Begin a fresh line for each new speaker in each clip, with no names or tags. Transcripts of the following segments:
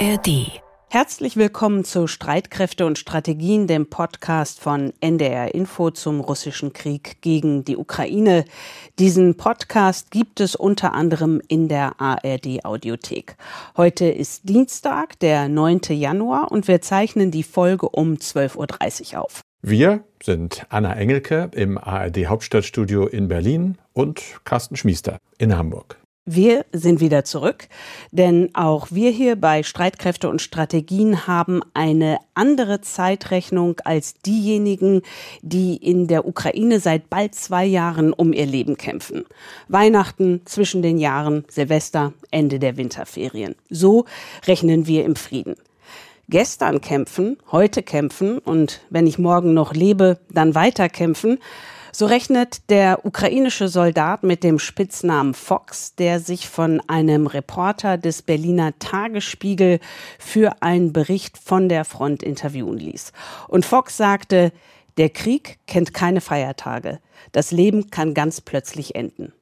ARD. Herzlich willkommen zu Streitkräfte und Strategien, dem Podcast von NDR Info zum russischen Krieg gegen die Ukraine. Diesen Podcast gibt es unter anderem in der ARD Audiothek. Heute ist Dienstag, der 9. Januar und wir zeichnen die Folge um 12.30 Uhr auf.
Wir sind Anna Engelke im ARD Hauptstadtstudio in Berlin und Carsten Schmiester in Hamburg.
Wir sind wieder zurück, denn auch wir hier bei Streitkräfte und Strategien haben eine andere Zeitrechnung als diejenigen, die in der Ukraine seit bald zwei Jahren um ihr Leben kämpfen. Weihnachten zwischen den Jahren, Silvester, Ende der Winterferien. So rechnen wir im Frieden. Gestern kämpfen, heute kämpfen und wenn ich morgen noch lebe, dann weiter kämpfen so rechnet der ukrainische Soldat mit dem Spitznamen Fox, der sich von einem Reporter des Berliner Tagesspiegel für einen Bericht von der Front interviewen ließ. Und Fox sagte, der Krieg kennt keine Feiertage. Das Leben kann ganz plötzlich enden.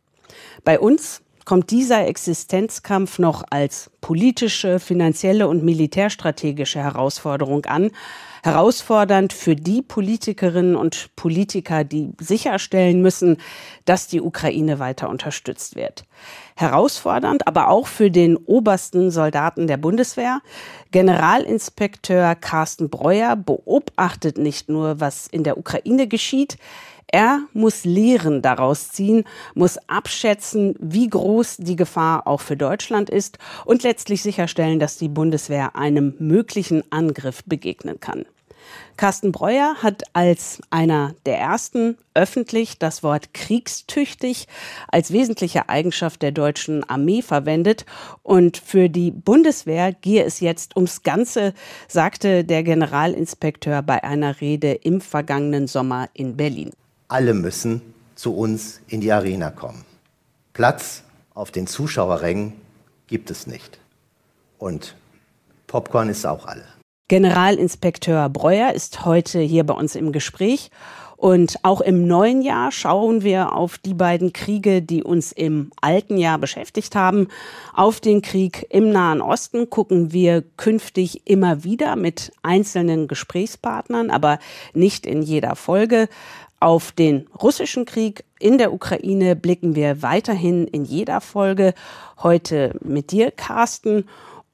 Bei uns kommt dieser Existenzkampf noch als politische, finanzielle und militärstrategische Herausforderung an, herausfordernd für die Politikerinnen und Politiker, die sicherstellen müssen, dass die Ukraine weiter unterstützt wird. Herausfordernd aber auch für den obersten Soldaten der Bundeswehr. Generalinspekteur Carsten Breuer beobachtet nicht nur, was in der Ukraine geschieht, er muss Lehren daraus ziehen, muss abschätzen, wie groß die Gefahr auch für Deutschland ist und letztlich sicherstellen, dass die Bundeswehr einem möglichen Angriff begegnen kann. Carsten Breuer hat als einer der ersten öffentlich das Wort kriegstüchtig als wesentliche Eigenschaft der deutschen Armee verwendet. Und für die Bundeswehr gehe es jetzt ums Ganze, sagte der Generalinspekteur bei einer Rede im vergangenen Sommer in Berlin.
Alle müssen zu uns in die Arena kommen. Platz auf den Zuschauerrängen gibt es nicht. Und Popcorn ist auch alle.
Generalinspekteur Breuer ist heute hier bei uns im Gespräch. Und auch im neuen Jahr schauen wir auf die beiden Kriege, die uns im alten Jahr beschäftigt haben. Auf den Krieg im Nahen Osten gucken wir künftig immer wieder mit einzelnen Gesprächspartnern, aber nicht in jeder Folge. Auf den russischen Krieg in der Ukraine blicken wir weiterhin in jeder Folge. Heute mit dir, Carsten.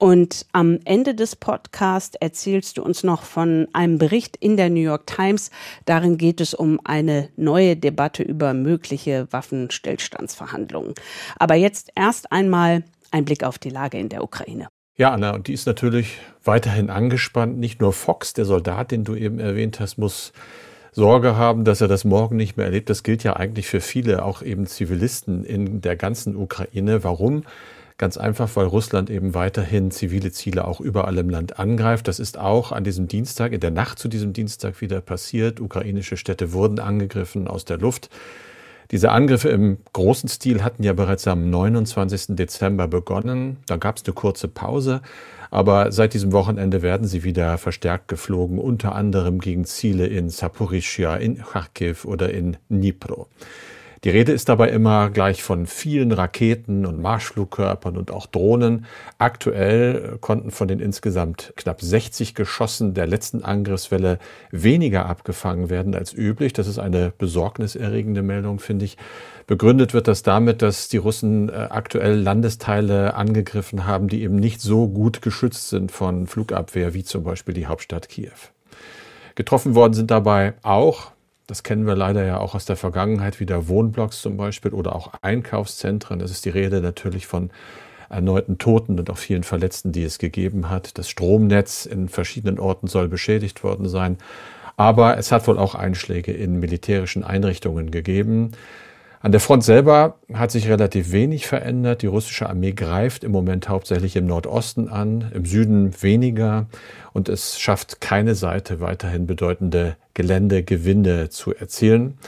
Und am Ende des Podcasts erzählst du uns noch von einem Bericht in der New York Times. Darin geht es um eine neue Debatte über mögliche Waffenstillstandsverhandlungen. Aber jetzt erst einmal ein Blick auf die Lage in der Ukraine.
Ja, Anna, und die ist natürlich weiterhin angespannt. Nicht nur Fox, der Soldat, den du eben erwähnt hast, muss Sorge haben, dass er das morgen nicht mehr erlebt. Das gilt ja eigentlich für viele, auch eben Zivilisten in der ganzen Ukraine. Warum? Ganz einfach, weil Russland eben weiterhin zivile Ziele auch überall im Land angreift. Das ist auch an diesem Dienstag, in der Nacht zu diesem Dienstag wieder passiert. Ukrainische Städte wurden angegriffen aus der Luft. Diese Angriffe im großen Stil hatten ja bereits am 29. Dezember begonnen. Da gab es eine kurze Pause. Aber seit diesem Wochenende werden sie wieder verstärkt geflogen, unter anderem gegen Ziele in Saporischia, in Kharkiv oder in Dnipro. Die Rede ist dabei immer gleich von vielen Raketen und Marschflugkörpern und auch Drohnen. Aktuell konnten von den insgesamt knapp 60 Geschossen der letzten Angriffswelle weniger abgefangen werden als üblich. Das ist eine besorgniserregende Meldung, finde ich. Begründet wird das damit, dass die Russen äh, aktuell Landesteile angegriffen haben, die eben nicht so gut geschützt sind von Flugabwehr wie zum Beispiel die Hauptstadt Kiew. Getroffen worden sind dabei auch das kennen wir leider ja auch aus der Vergangenheit, wieder Wohnblocks zum Beispiel oder auch Einkaufszentren. Es ist die Rede natürlich von erneuten Toten und auch vielen Verletzten, die es gegeben hat. Das Stromnetz in verschiedenen Orten soll beschädigt worden sein. Aber es hat wohl auch Einschläge in militärischen Einrichtungen gegeben. An der Front selber hat sich relativ wenig verändert. Die russische Armee greift im Moment hauptsächlich im Nordosten an, im Süden weniger und es schafft keine Seite weiterhin bedeutende Geländegewinne zu erzielen.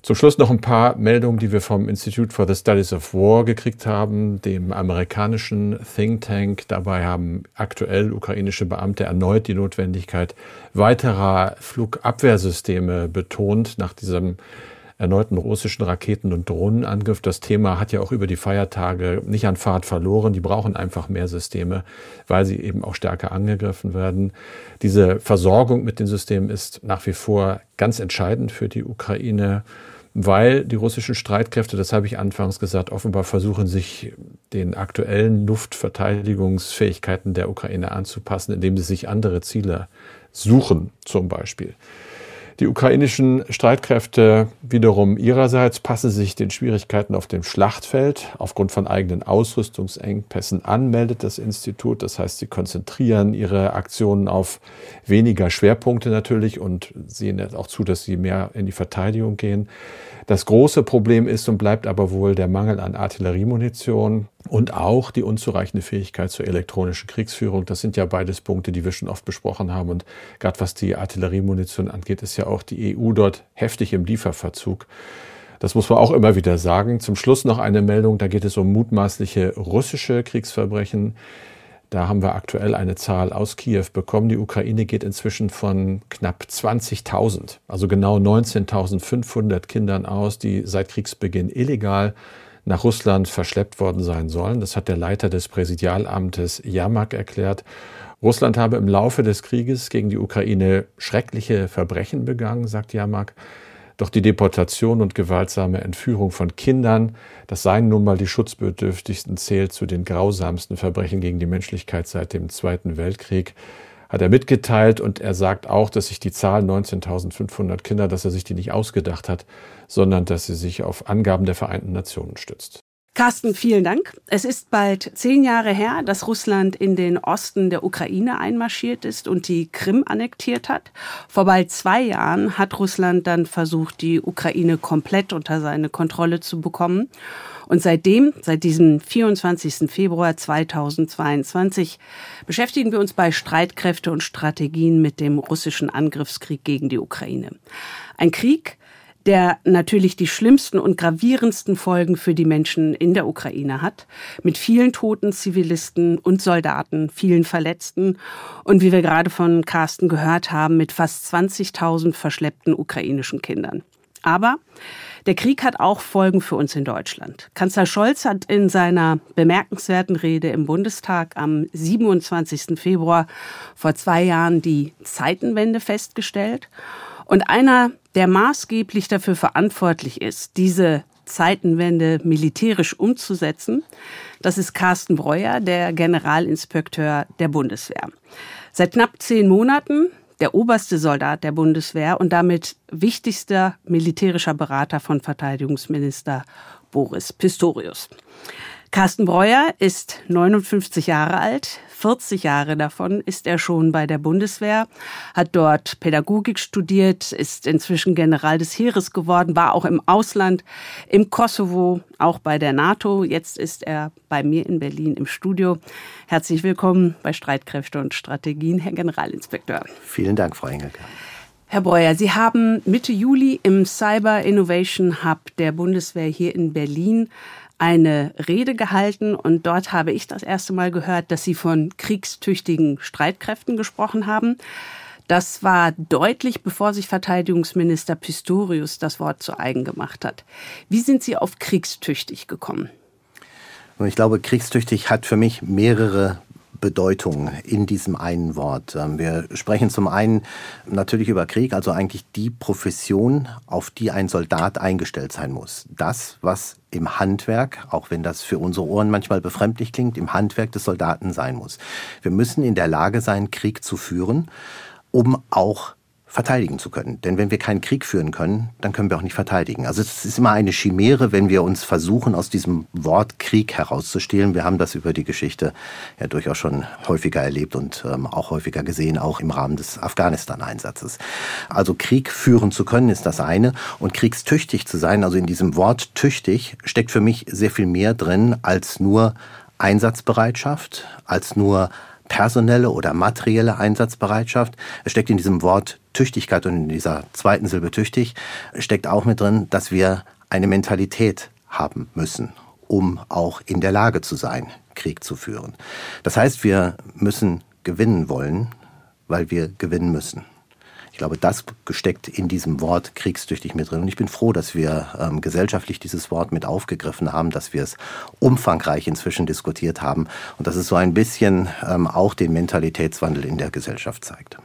Zum Schluss noch ein paar Meldungen, die wir vom Institute for the Studies of War gekriegt haben, dem amerikanischen Think Tank. Dabei haben aktuell ukrainische Beamte erneut die Notwendigkeit weiterer Flugabwehrsysteme betont nach diesem erneuten russischen Raketen- und Drohnenangriff. Das Thema hat ja auch über die Feiertage nicht an Fahrt verloren. Die brauchen einfach mehr Systeme, weil sie eben auch stärker angegriffen werden. Diese Versorgung mit den Systemen ist nach wie vor ganz entscheidend für die Ukraine weil die russischen Streitkräfte, das habe ich anfangs gesagt, offenbar versuchen, sich den aktuellen Luftverteidigungsfähigkeiten der Ukraine anzupassen, indem sie sich andere Ziele suchen, zum Beispiel. Die ukrainischen Streitkräfte wiederum ihrerseits passen sich den Schwierigkeiten auf dem Schlachtfeld aufgrund von eigenen Ausrüstungsengpässen an, meldet das Institut. Das heißt, sie konzentrieren ihre Aktionen auf weniger Schwerpunkte natürlich und sehen auch zu, dass sie mehr in die Verteidigung gehen. Das große Problem ist und bleibt aber wohl der Mangel an Artilleriemunition und auch die unzureichende Fähigkeit zur elektronischen Kriegsführung. Das sind ja beides Punkte, die wir schon oft besprochen haben. Und gerade was die Artilleriemunition angeht, ist ja auch die EU dort heftig im Lieferverzug. Das muss man auch immer wieder sagen. Zum Schluss noch eine Meldung, da geht es um mutmaßliche russische Kriegsverbrechen. Da haben wir aktuell eine Zahl aus Kiew bekommen. Die Ukraine geht inzwischen von knapp 20.000, also genau 19.500 Kindern aus, die seit Kriegsbeginn illegal nach Russland verschleppt worden sein sollen. Das hat der Leiter des Präsidialamtes Jamak erklärt. Russland habe im Laufe des Krieges gegen die Ukraine schreckliche Verbrechen begangen, sagt Jamak. Doch die Deportation und gewaltsame Entführung von Kindern, das seien nun mal die Schutzbedürftigsten, zählt zu den grausamsten Verbrechen gegen die Menschlichkeit seit dem Zweiten Weltkrieg, hat er mitgeteilt und er sagt auch, dass sich die Zahl 19.500 Kinder, dass er sich die nicht ausgedacht hat, sondern dass sie sich auf Angaben der Vereinten Nationen stützt.
Carsten, vielen Dank. Es ist bald zehn Jahre her, dass Russland in den Osten der Ukraine einmarschiert ist und die Krim annektiert hat. Vor bald zwei Jahren hat Russland dann versucht, die Ukraine komplett unter seine Kontrolle zu bekommen. Und seitdem, seit diesem 24. Februar 2022, beschäftigen wir uns bei Streitkräfte und Strategien mit dem russischen Angriffskrieg gegen die Ukraine. Ein Krieg, der natürlich die schlimmsten und gravierendsten Folgen für die Menschen in der Ukraine hat, mit vielen toten Zivilisten und Soldaten, vielen Verletzten und wie wir gerade von Carsten gehört haben, mit fast 20.000 verschleppten ukrainischen Kindern. Aber der Krieg hat auch Folgen für uns in Deutschland. Kanzler Scholz hat in seiner bemerkenswerten Rede im Bundestag am 27. Februar vor zwei Jahren die Zeitenwende festgestellt. Und einer, der maßgeblich dafür verantwortlich ist, diese Zeitenwende militärisch umzusetzen, das ist Carsten Breuer, der Generalinspekteur der Bundeswehr. Seit knapp zehn Monaten der oberste Soldat der Bundeswehr und damit wichtigster militärischer Berater von Verteidigungsminister Boris Pistorius. Carsten Breuer ist 59 Jahre alt. 40 Jahre davon ist er schon bei der Bundeswehr, hat dort Pädagogik studiert, ist inzwischen General des Heeres geworden, war auch im Ausland, im Kosovo, auch bei der NATO. Jetzt ist er bei mir in Berlin im Studio. Herzlich willkommen bei Streitkräfte und Strategien, Herr Generalinspekteur.
Vielen Dank, Frau Engelke.
Herr Breuer, Sie haben Mitte Juli im Cyber Innovation Hub der Bundeswehr hier in Berlin eine Rede gehalten und dort habe ich das erste Mal gehört, dass Sie von kriegstüchtigen Streitkräften gesprochen haben. Das war deutlich, bevor sich Verteidigungsminister Pistorius das Wort zu eigen gemacht hat. Wie sind Sie auf kriegstüchtig gekommen?
Ich glaube, kriegstüchtig hat für mich mehrere Bedeutung in diesem einen Wort. Ähm, wir sprechen zum einen natürlich über Krieg, also eigentlich die Profession, auf die ein Soldat eingestellt sein muss. Das, was im Handwerk, auch wenn das für unsere Ohren manchmal befremdlich klingt, im Handwerk des Soldaten sein muss. Wir müssen in der Lage sein, Krieg zu führen, um auch verteidigen zu können. Denn wenn wir keinen Krieg führen können, dann können wir auch nicht verteidigen. Also es ist immer eine Chimäre, wenn wir uns versuchen, aus diesem Wort Krieg herauszustehlen. Wir haben das über die Geschichte ja durchaus schon häufiger erlebt und ähm, auch häufiger gesehen, auch im Rahmen des Afghanistan-Einsatzes. Also Krieg führen zu können ist das eine und kriegstüchtig zu sein, also in diesem Wort tüchtig, steckt für mich sehr viel mehr drin als nur Einsatzbereitschaft, als nur personelle oder materielle Einsatzbereitschaft. Es steckt in diesem Wort Tüchtigkeit und in dieser zweiten Silbe tüchtig steckt auch mit drin, dass wir eine Mentalität haben müssen, um auch in der Lage zu sein, Krieg zu führen. Das heißt, wir müssen gewinnen wollen, weil wir gewinnen müssen. Ich glaube, das gesteckt in diesem Wort kriegstüchtig mit drin. Und ich bin froh, dass wir ähm, gesellschaftlich dieses Wort mit aufgegriffen haben, dass wir es umfangreich inzwischen diskutiert haben und dass es so ein bisschen ähm, auch den Mentalitätswandel in der Gesellschaft zeigt.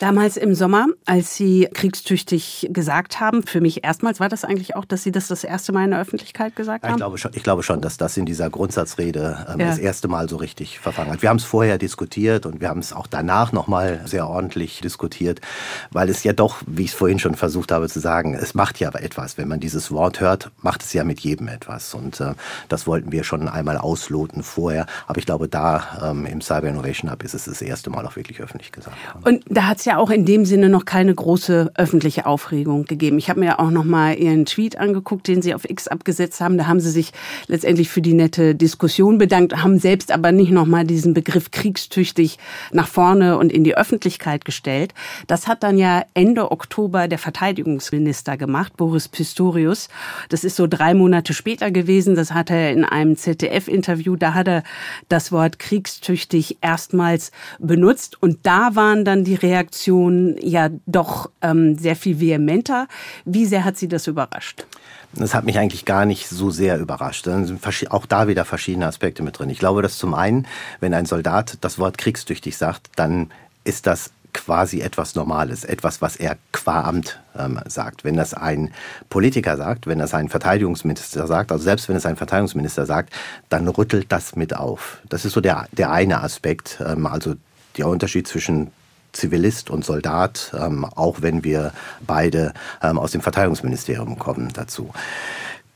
Damals im Sommer, als Sie kriegstüchtig gesagt haben, für mich erstmals war das eigentlich auch, dass Sie das das erste Mal in der Öffentlichkeit gesagt haben?
Ich glaube schon, ich glaube schon dass das in dieser Grundsatzrede ähm, ja. das erste Mal so richtig verfangen hat. Wir haben es vorher diskutiert und wir haben es auch danach nochmal sehr ordentlich diskutiert, weil es ja doch, wie ich es vorhin schon versucht habe zu sagen, es macht ja etwas. Wenn man dieses Wort hört, macht es ja mit jedem etwas. Und äh, das wollten wir schon einmal ausloten vorher. Aber ich glaube, da ähm, im Cyber Innovation Hub ist es das erste Mal auch wirklich öffentlich gesagt.
Und da hat es ja auch in dem Sinne noch keine große öffentliche Aufregung gegeben. Ich habe mir auch noch mal Ihren Tweet angeguckt, den Sie auf X abgesetzt haben. Da haben Sie sich letztendlich für die nette Diskussion bedankt, haben selbst aber nicht noch mal diesen Begriff kriegstüchtig nach vorne und in die Öffentlichkeit gestellt. Das hat dann ja Ende Oktober der Verteidigungsminister gemacht, Boris Pistorius. Das ist so drei Monate später gewesen. Das hat er in einem ZDF-Interview, da hat er das Wort kriegstüchtig erstmals benutzt. Und da waren dann die Reaktionen Reaktion ja doch ähm, sehr viel vehementer. Wie sehr hat Sie das überrascht?
Das hat mich eigentlich gar nicht so sehr überrascht. Da sind auch da wieder verschiedene Aspekte mit drin. Ich glaube, dass zum einen, wenn ein Soldat das Wort kriegstüchtig sagt, dann ist das quasi etwas Normales, etwas, was er qua Amt ähm, sagt. Wenn das ein Politiker sagt, wenn das ein Verteidigungsminister sagt, also selbst wenn es ein Verteidigungsminister sagt, dann rüttelt das mit auf. Das ist so der, der eine Aspekt, ähm, also der Unterschied zwischen Zivilist und Soldat, ähm, auch wenn wir beide ähm, aus dem Verteidigungsministerium kommen dazu.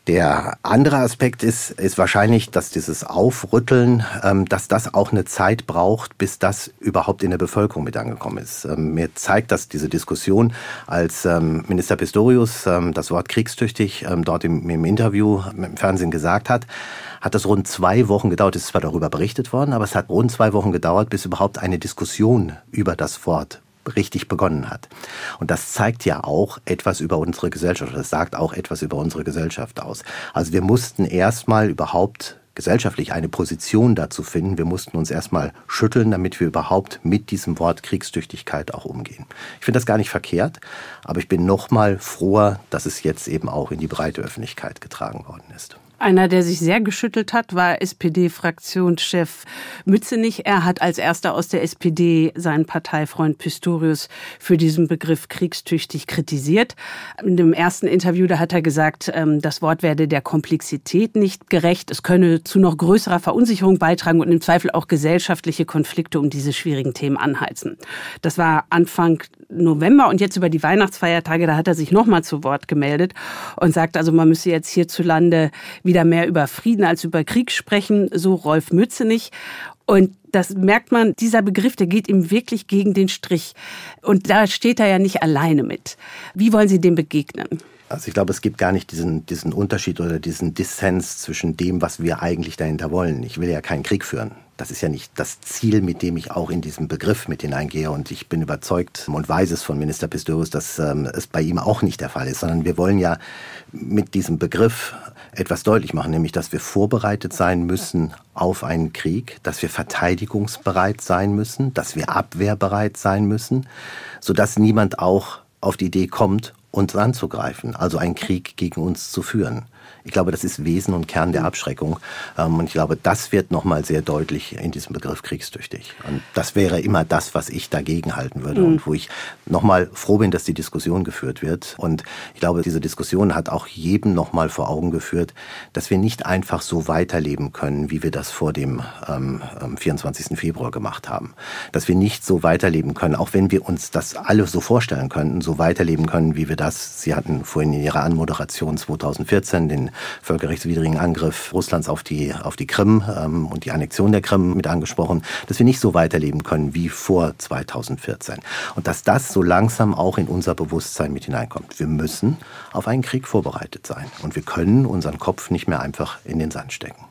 Der andere Aspekt ist, ist wahrscheinlich, dass dieses Aufrütteln, ähm, dass das auch eine Zeit braucht, bis das überhaupt in der Bevölkerung mit angekommen ist. Ähm, mir zeigt das diese Diskussion, als ähm, Minister Pistorius ähm, das Wort kriegstüchtig ähm, dort im, im Interview im Fernsehen gesagt hat, hat das rund zwei Wochen gedauert. Es ist zwar darüber berichtet worden, aber es hat rund zwei Wochen gedauert, bis überhaupt eine Diskussion über das Wort richtig begonnen hat. Und das zeigt ja auch etwas über unsere Gesellschaft. Das sagt auch etwas über unsere Gesellschaft aus. Also wir mussten erstmal überhaupt gesellschaftlich eine Position dazu finden. Wir mussten uns erstmal schütteln, damit wir überhaupt mit diesem Wort Kriegstüchtigkeit auch umgehen. Ich finde das gar nicht verkehrt, aber ich bin noch mal froher, dass es jetzt eben auch in die breite Öffentlichkeit getragen worden ist.
Einer, der sich sehr geschüttelt hat, war SPD-Fraktionschef Mützenich. Er hat als erster aus der SPD seinen Parteifreund Pistorius für diesen Begriff kriegstüchtig kritisiert. In dem ersten Interview, da hat er gesagt, ähm, das Wort werde der Komplexität nicht gerecht. Es könne zu noch größerer Verunsicherung beitragen und im Zweifel auch gesellschaftliche Konflikte um diese schwierigen Themen anheizen. Das war Anfang November und jetzt über die Weihnachtsfeiertage, da hat er sich nochmal zu Wort gemeldet und sagt, also man müsse jetzt hierzulande wieder mehr über Frieden als über Krieg sprechen, so Rolf Mützenich. Und das merkt man, dieser Begriff, der geht ihm wirklich gegen den Strich. Und da steht er ja nicht alleine mit. Wie wollen Sie dem begegnen?
Also ich glaube, es gibt gar nicht diesen, diesen Unterschied oder diesen Dissens zwischen dem, was wir eigentlich dahinter wollen. Ich will ja keinen Krieg führen. Das ist ja nicht das Ziel, mit dem ich auch in diesen Begriff mit hineingehe. Und ich bin überzeugt und weiß es von Minister Pistorius, dass ähm, es bei ihm auch nicht der Fall ist, sondern wir wollen ja mit diesem Begriff etwas deutlich machen, nämlich dass wir vorbereitet sein müssen auf einen Krieg, dass wir verteidigungsbereit sein müssen, dass wir abwehrbereit sein müssen, sodass niemand auch auf die Idee kommt, uns anzugreifen, also einen Krieg gegen uns zu führen. Ich glaube, das ist Wesen und Kern der Abschreckung. Ähm, und ich glaube, das wird nochmal sehr deutlich in diesem Begriff kriegstüchtig. Und das wäre immer das, was ich dagegen halten würde mhm. und wo ich nochmal froh bin, dass die Diskussion geführt wird. Und ich glaube, diese Diskussion hat auch jedem nochmal vor Augen geführt, dass wir nicht einfach so weiterleben können, wie wir das vor dem ähm, 24. Ähm, Februar gemacht haben. Dass wir nicht so weiterleben können, auch wenn wir uns das alle so vorstellen könnten, so weiterleben können, wie wir das, Sie hatten vorhin in Ihrer Anmoderation 2014 den völkerrechtswidrigen Angriff Russlands auf die, auf die Krim ähm, und die Annexion der Krim mit angesprochen, dass wir nicht so weiterleben können wie vor 2014. Und dass das so langsam auch in unser Bewusstsein mit hineinkommt. Wir müssen auf einen Krieg vorbereitet sein. Und wir können unseren Kopf nicht mehr einfach in den Sand stecken.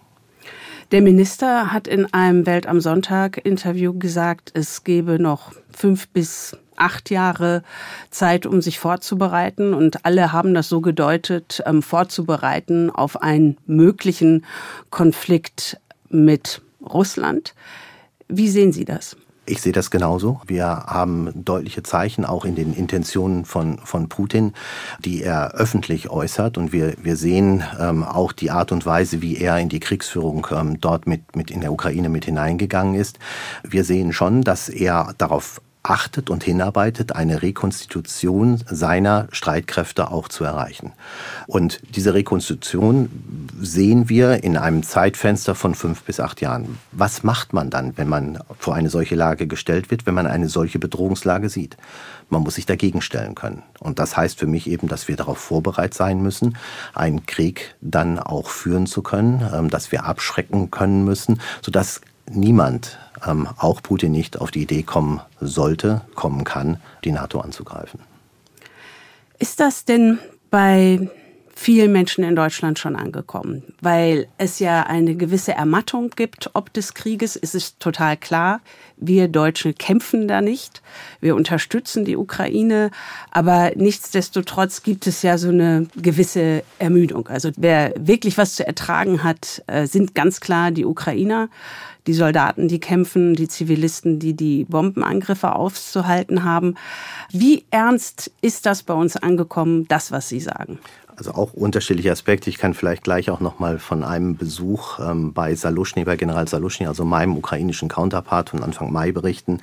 Der Minister hat in einem Welt am Sonntag Interview gesagt, es gebe noch fünf bis acht Jahre Zeit, um sich vorzubereiten. Und alle haben das so gedeutet, ähm, vorzubereiten auf einen möglichen Konflikt mit Russland. Wie sehen Sie das?
Ich sehe das genauso. Wir haben deutliche Zeichen auch in den Intentionen von, von Putin, die er öffentlich äußert. Und wir, wir sehen ähm, auch die Art und Weise, wie er in die Kriegsführung ähm, dort mit, mit in der Ukraine mit hineingegangen ist. Wir sehen schon, dass er darauf achtet und hinarbeitet, eine Rekonstitution seiner Streitkräfte auch zu erreichen. Und diese Rekonstitution sehen wir in einem Zeitfenster von fünf bis acht Jahren. Was macht man dann, wenn man vor eine solche Lage gestellt wird, wenn man eine solche Bedrohungslage sieht? Man muss sich dagegen stellen können. Und das heißt für mich eben, dass wir darauf vorbereitet sein müssen, einen Krieg dann auch führen zu können, ähm, dass wir abschrecken können müssen, sodass niemand ähm, auch Putin nicht auf die Idee kommen sollte, kommen kann, die NATO anzugreifen.
Ist das denn bei vielen Menschen in Deutschland schon angekommen, weil es ja eine gewisse Ermattung gibt ob des Krieges. Es ist total klar, wir Deutschen kämpfen da nicht. Wir unterstützen die Ukraine, aber nichtsdestotrotz gibt es ja so eine gewisse Ermüdung. Also wer wirklich was zu ertragen hat, äh, sind ganz klar die Ukrainer die Soldaten, die kämpfen, die Zivilisten, die die Bombenangriffe aufzuhalten haben. Wie ernst ist das bei uns angekommen, das, was Sie sagen?
Also auch unterschiedliche Aspekte. Ich kann vielleicht gleich auch noch mal von einem Besuch ähm, bei Salushny, bei General Salushny, also meinem ukrainischen Counterpart von Anfang Mai berichten.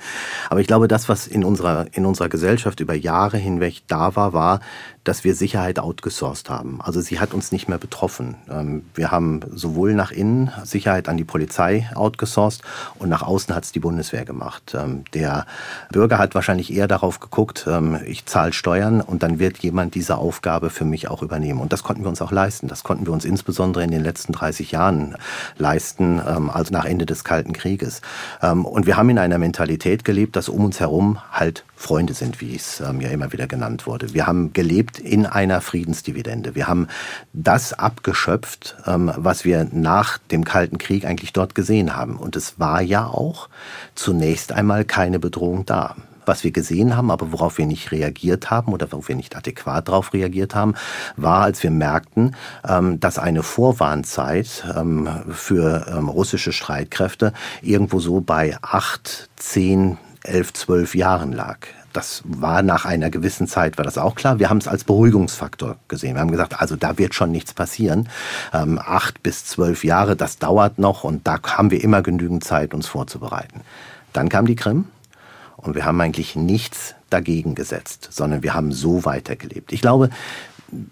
Aber ich glaube, das, was in unserer, in unserer Gesellschaft über Jahre hinweg da war, war, dass wir Sicherheit outgesourced haben. Also sie hat uns nicht mehr betroffen. Ähm, wir haben sowohl nach innen Sicherheit an die Polizei outgesourced und nach außen hat es die Bundeswehr gemacht. Ähm, der Bürger hat wahrscheinlich eher darauf geguckt, ähm, ich zahle Steuern und dann wird jemand diese Aufgabe für mich auch übernehmen. Und das konnten wir uns auch leisten. Das konnten wir uns insbesondere in den letzten 30 Jahren leisten, also nach Ende des Kalten Krieges. Und wir haben in einer Mentalität gelebt, dass um uns herum halt Freunde sind, wie es ähm, ja immer wieder genannt wurde. Wir haben gelebt in einer Friedensdividende. Wir haben das abgeschöpft, ähm, was wir nach dem Kalten Krieg eigentlich dort gesehen haben. Und es war ja auch zunächst einmal keine Bedrohung da was wir gesehen haben, aber worauf wir nicht reagiert haben oder worauf wir nicht adäquat darauf reagiert haben, war, als wir merkten, ähm, dass eine Vorwarnzeit ähm, für ähm, russische Streitkräfte irgendwo so bei acht, zehn elf, zwölf Jahren lag. Das war nach einer gewissen Zeit, war das auch klar. Wir haben es als Beruhigungsfaktor gesehen. Wir haben gesagt, also da wird schon nichts passieren. Ähm, acht bis zwölf Jahre, das dauert noch und da haben wir immer genügend Zeit, uns vorzubereiten. Dann kam die Krim und wir haben eigentlich nichts dagegen gesetzt, sondern wir haben so weitergelebt. Ich glaube,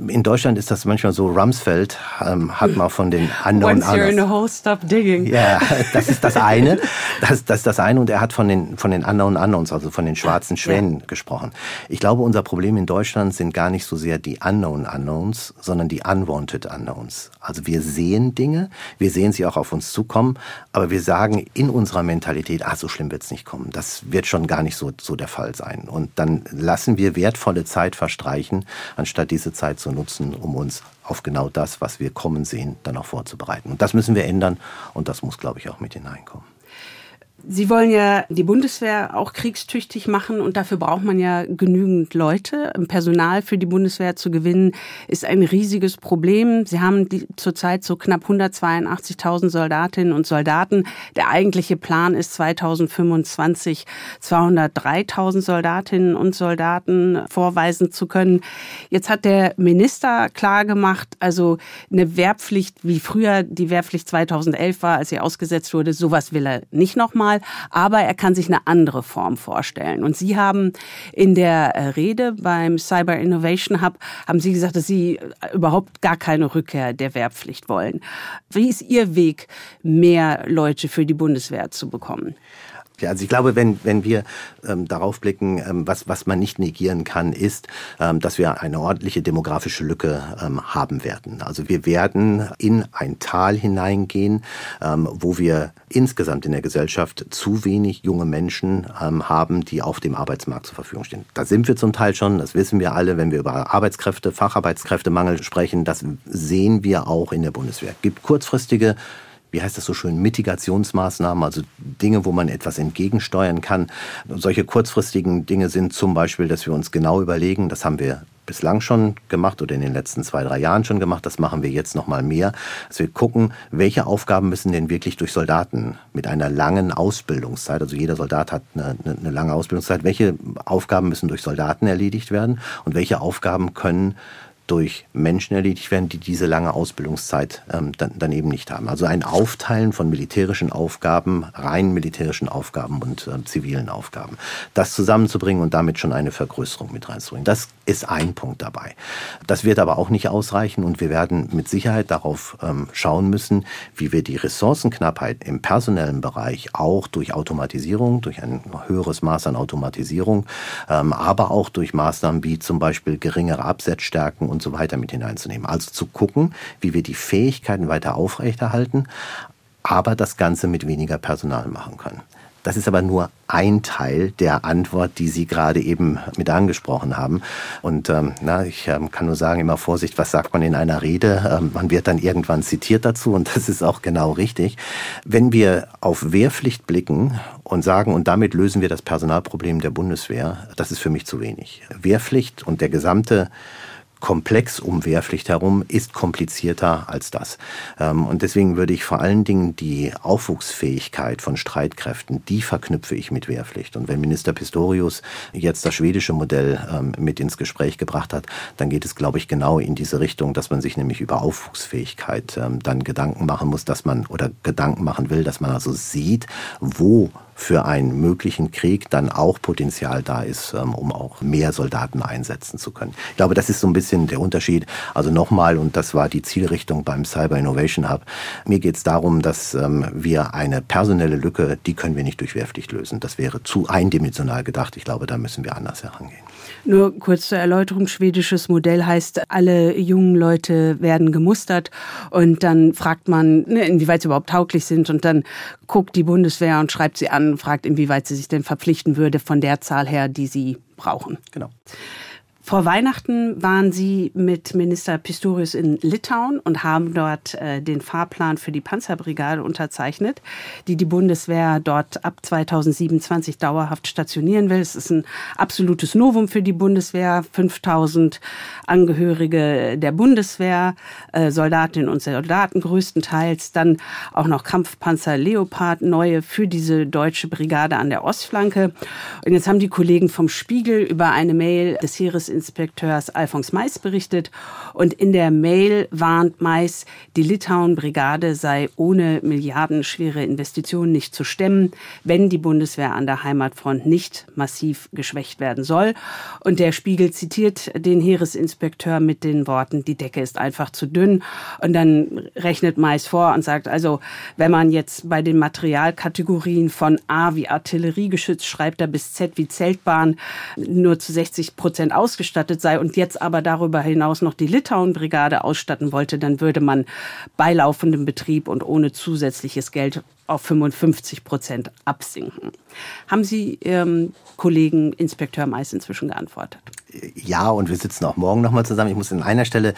in Deutschland ist das manchmal so, Rumsfeld ähm, hat mal von den Unknown
Once you're in a hole, stop digging.
Ja, das ist das eine. Das, das ist das eine. Und er hat von den, von den Unknown Unknowns, also von den schwarzen Schwänen ja. gesprochen. Ich glaube, unser Problem in Deutschland sind gar nicht so sehr die Unknown Unknowns, sondern die Unwanted Unknowns. Also wir sehen Dinge, wir sehen sie auch auf uns zukommen, aber wir sagen in unserer Mentalität, ah, so schlimm wird's nicht kommen. Das wird schon gar nicht so, so der Fall sein. Und dann lassen wir wertvolle Zeit verstreichen, anstatt diese Zeit Zeit zu nutzen, um uns auf genau das, was wir kommen sehen, dann auch vorzubereiten. Und das müssen wir ändern und das muss, glaube ich, auch mit hineinkommen.
Sie wollen ja die Bundeswehr auch kriegstüchtig machen und dafür braucht man ja genügend Leute. Personal für die Bundeswehr zu gewinnen ist ein riesiges Problem. Sie haben zurzeit so knapp 182.000 Soldatinnen und Soldaten. Der eigentliche Plan ist 2025 203.000 Soldatinnen und Soldaten vorweisen zu können. Jetzt hat der Minister klargemacht, also eine Wehrpflicht, wie früher die Wehrpflicht 2011 war, als sie ausgesetzt wurde, sowas will er nicht nochmal mal, aber er kann sich eine andere Form vorstellen. Und Sie haben in der äh, Rede beim Cyber Innovation Hub, haben Sie gesagt, dass Sie äh, überhaupt gar keine Rückkehr der Wehrpflicht wollen. Wie ist Ihr Weg, mehr Leute für die Bundeswehr zu bekommen?
Also ich glaube, wenn, wenn wir ähm, darauf blicken, ähm, was, was man nicht negieren kann, ist, ähm, dass wir eine ordentliche demografische Lücke ähm, haben werden. Also wir werden in ein Tal hineingehen, ähm, wo wir insgesamt in der Gesellschaft zu wenig junge Menschen ähm, haben, die auf dem Arbeitsmarkt zur Verfügung stehen. Da sind wir zum Teil schon, das wissen wir alle, wenn wir über Arbeitskräfte, Facharbeitskräftemangel sprechen, das sehen wir auch in der Bundeswehr. Es gibt kurzfristige wie heißt das so schön, Mitigationsmaßnahmen, also Dinge, wo man etwas entgegensteuern kann. Solche kurzfristigen Dinge sind zum Beispiel, dass wir uns genau überlegen, das haben wir bislang schon gemacht oder in den letzten zwei, drei Jahren schon gemacht. Das machen wir jetzt noch mal mehr. Dass wir gucken, welche Aufgaben müssen denn wirklich durch Soldaten mit einer langen Ausbildungszeit, also jeder Soldat hat eine, eine lange Ausbildungszeit, welche Aufgaben müssen durch Soldaten erledigt werden und welche Aufgaben können durch Menschen erledigt werden, die diese lange Ausbildungszeit ähm, dann, dann eben nicht haben. Also ein Aufteilen von militärischen Aufgaben, rein militärischen Aufgaben und äh, zivilen Aufgaben. Das zusammenzubringen und damit schon eine Vergrößerung mit reinzubringen. Das ist ein Punkt dabei. Das wird aber auch nicht ausreichen und wir werden mit Sicherheit darauf ähm, schauen müssen, wie wir die Ressourcenknappheit im personellen Bereich auch durch Automatisierung, durch ein höheres Maß an Automatisierung, ähm, aber auch durch Maßnahmen wie zum Beispiel geringere Absetzstärken und und so weiter mit hineinzunehmen. Also zu gucken, wie wir die Fähigkeiten weiter aufrechterhalten, aber das Ganze mit weniger Personal machen können. Das ist aber nur ein Teil der Antwort, die Sie gerade eben mit angesprochen haben. Und ähm, na, ich ähm, kann nur sagen, immer Vorsicht, was sagt man in einer Rede? Ähm, man wird dann irgendwann zitiert dazu und das ist auch genau richtig. Wenn wir auf Wehrpflicht blicken und sagen, und damit lösen wir das Personalproblem der Bundeswehr, das ist für mich zu wenig. Wehrpflicht und der gesamte Komplex um Wehrpflicht herum ist komplizierter als das. Ähm, und deswegen würde ich vor allen Dingen die Aufwuchsfähigkeit von Streitkräften, die verknüpfe ich mit Wehrpflicht. Und wenn Minister Pistorius jetzt das schwedische Modell ähm, mit ins Gespräch gebracht hat, dann geht es, glaube ich, genau in diese Richtung, dass man sich nämlich über Aufwuchsfähigkeit ähm, dann Gedanken machen muss, dass man oder Gedanken machen will, dass man also sieht, wo für einen möglichen Krieg dann auch Potenzial da ist, um auch mehr Soldaten einsetzen zu können. Ich glaube, das ist so ein bisschen der Unterschied. Also nochmal, und das war die Zielrichtung beim Cyber Innovation Hub, mir geht es darum, dass ähm, wir eine personelle Lücke, die können wir nicht durch Wehrpflicht lösen. Das wäre zu eindimensional gedacht. Ich glaube, da müssen wir anders herangehen.
Nur kurz zur Erläuterung. Schwedisches Modell heißt, alle jungen Leute werden gemustert und dann fragt man, ne, inwieweit sie überhaupt tauglich sind und dann guckt die Bundeswehr und schreibt sie an, fragt, inwieweit sie sich denn verpflichten würde von der Zahl her, die sie brauchen.
Genau.
Vor Weihnachten waren Sie mit Minister Pistorius in Litauen und haben dort äh, den Fahrplan für die Panzerbrigade unterzeichnet, die die Bundeswehr dort ab 2027 dauerhaft stationieren will. Es ist ein absolutes Novum für die Bundeswehr. 5000 Angehörige der Bundeswehr, äh, Soldatinnen und Soldaten größtenteils, dann auch noch Kampfpanzer Leopard, neue für diese deutsche Brigade an der Ostflanke. Und jetzt haben die Kollegen vom Spiegel über eine Mail des Heeres Inspekteurs Alfons Mais berichtet. Und in der Mail warnt Mais, die Litauen-Brigade sei ohne milliardenschwere Investitionen nicht zu stemmen, wenn die Bundeswehr an der Heimatfront nicht massiv geschwächt werden soll. Und der Spiegel zitiert den Heeresinspekteur mit den Worten, die Decke ist einfach zu dünn. Und dann rechnet Mais vor und sagt, also wenn man jetzt bei den Materialkategorien von A wie Artilleriegeschütz schreibt er bis Z wie Zeltbahn nur zu 60 Prozent ausgestattet ausgestattet sei und jetzt aber darüber hinaus noch die Litauen-Brigade ausstatten wollte, dann würde man bei laufendem Betrieb und ohne zusätzliches Geld auf 55 Prozent absinken. Haben Sie Ihrem Kollegen Inspekteur Mais inzwischen geantwortet?
Ja, und wir sitzen auch morgen nochmal zusammen. Ich muss an einer Stelle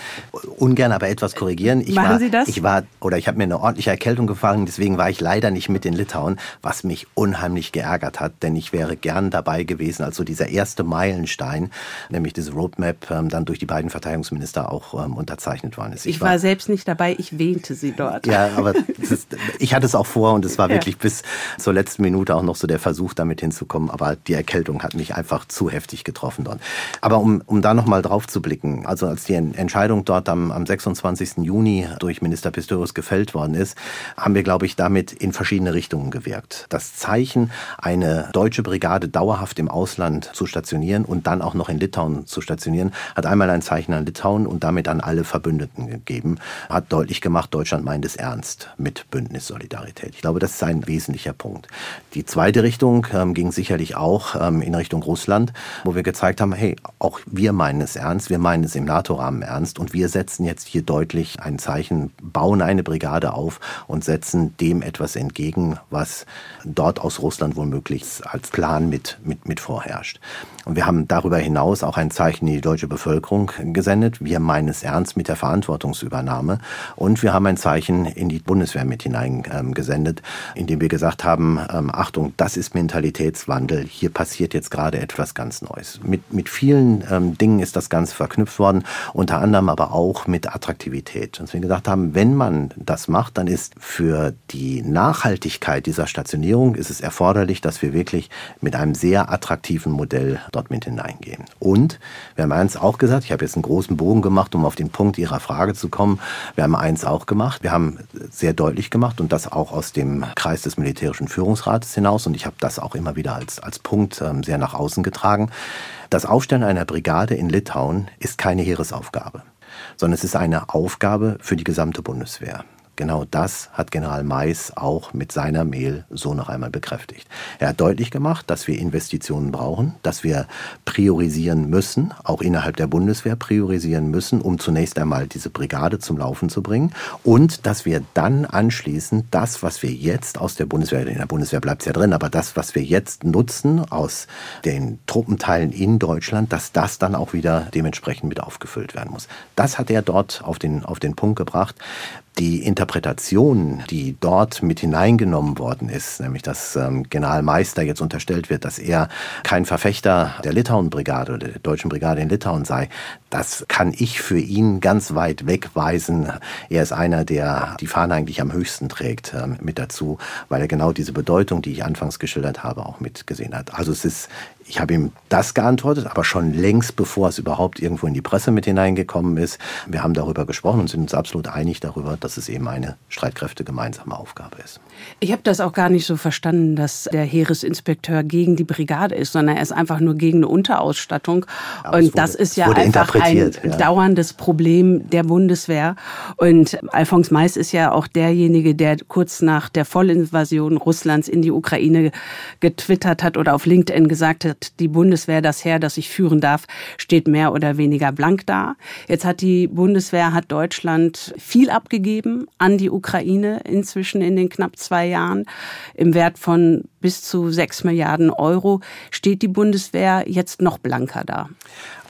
ungern aber etwas korrigieren. Ich
Machen
war,
Sie das?
Ich war, oder ich habe mir eine ordentliche Erkältung gefangen, deswegen war ich leider nicht mit in Litauen, was mich unheimlich geärgert hat, denn ich wäre gern dabei gewesen, als so dieser erste Meilenstein, nämlich diese Roadmap, ähm, dann durch die beiden Verteidigungsminister auch ähm, unterzeichnet worden ist.
Ich, ich war, war, selbst nicht dabei, ich wähnte Sie dort.
Ja, aber ist, ich hatte es auch vor und es war wirklich ja. bis zur letzten Minute auch noch so der Versuch, damit hinzukommen, aber die Erkältung hat mich einfach zu heftig getroffen dort. Aber um, um da nochmal drauf zu blicken, also als die Entscheidung dort am, am 26. Juni durch Minister Pistorius gefällt worden ist, haben wir, glaube ich, damit in verschiedene Richtungen gewirkt. Das Zeichen, eine deutsche Brigade dauerhaft im Ausland zu stationieren und dann auch noch in Litauen zu stationieren, hat einmal ein Zeichen an Litauen und damit an alle Verbündeten gegeben, hat deutlich gemacht, Deutschland meint es ernst mit Bündnissolidarität. Ich glaube, das ist ein wesentlicher Punkt. Die zweite Richtung ähm, ging sicherlich auch ähm, in Richtung Russland, wo wir gezeigt haben, hey, auch wir meinen es ernst, wir meinen es im NATO-Rahmen ernst und wir setzen jetzt hier deutlich ein Zeichen, bauen eine Brigade auf und setzen dem etwas entgegen, was dort aus Russland womöglich als Plan mit, mit, mit vorherrscht. Und wir haben darüber hinaus auch ein Zeichen in die deutsche Bevölkerung gesendet. Wir meinen es ernst mit der Verantwortungsübernahme. Und wir haben ein Zeichen in die Bundeswehr mit hineingesendet, indem wir gesagt haben, ähm, Achtung, das ist Mentalitätswandel. Hier passiert jetzt gerade etwas ganz Neues. Mit, mit vielen ähm, Dingen ist das Ganze verknüpft worden, unter anderem aber auch mit Attraktivität. Und wir gesagt haben, wenn man das macht, dann ist für die Nachhaltigkeit dieser Stationierung ist es erforderlich, dass wir wirklich mit einem sehr attraktiven Modell dort mit hineingehen. Und wir haben eins auch gesagt, ich habe jetzt einen großen Bogen gemacht, um auf den Punkt Ihrer Frage zu kommen. Wir haben eins auch gemacht. Wir haben sehr deutlich gemacht und das auch aus dem Kreis des militärischen Führungsrates hinaus. Und ich habe das auch immer wieder als, als Punkt ähm, sehr nach außen getragen. Das Aufstellen einer Brigade in Litauen ist keine Heeresaufgabe, sondern es ist eine Aufgabe für die gesamte Bundeswehr. Genau das hat General Mais auch mit seiner Mail so noch einmal bekräftigt. Er hat deutlich gemacht, dass wir Investitionen brauchen, dass wir priorisieren müssen, auch innerhalb der Bundeswehr priorisieren müssen, um zunächst einmal diese Brigade zum Laufen zu bringen und dass wir dann anschließend das, was wir jetzt aus der Bundeswehr, in der Bundeswehr bleibt es ja drin, aber das, was wir jetzt nutzen aus den Truppenteilen in Deutschland, dass das dann auch wieder dementsprechend mit aufgefüllt werden muss. Das hat er dort auf den, auf den Punkt gebracht die Interpretation, die dort mit hineingenommen worden ist, nämlich dass ähm, Generalmeister jetzt unterstellt wird, dass er kein Verfechter der Litauen-Brigade oder der deutschen Brigade in Litauen sei, das kann ich für ihn ganz weit wegweisen. Er ist einer, der die Fahne eigentlich am höchsten trägt ähm, mit dazu, weil er genau diese Bedeutung, die ich anfangs geschildert habe, auch mitgesehen hat. Also es ist ich habe ihm das geantwortet, aber schon längst bevor es überhaupt irgendwo in die Presse mit hineingekommen ist. Wir haben darüber gesprochen und sind uns absolut einig darüber, dass es eben eine Streitkräfte gemeinsame Aufgabe ist.
Ich habe das auch gar nicht so verstanden, dass der Heeresinspekteur gegen die Brigade ist, sondern er ist einfach nur gegen eine Unterausstattung. Aber und wurde, das ist ja einfach ein ja. dauerndes Problem der Bundeswehr. Und Alphonse Mais ist ja auch derjenige, der kurz nach der Vollinvasion Russlands in die Ukraine getwittert hat oder auf LinkedIn gesagt hat, die Bundeswehr, das Heer, das ich führen darf, steht mehr oder weniger blank da. Jetzt hat die Bundeswehr, hat Deutschland viel abgegeben an die Ukraine inzwischen in den knapp zwei Jahren im Wert von bis zu sechs Milliarden Euro. Steht die Bundeswehr jetzt noch blanker da?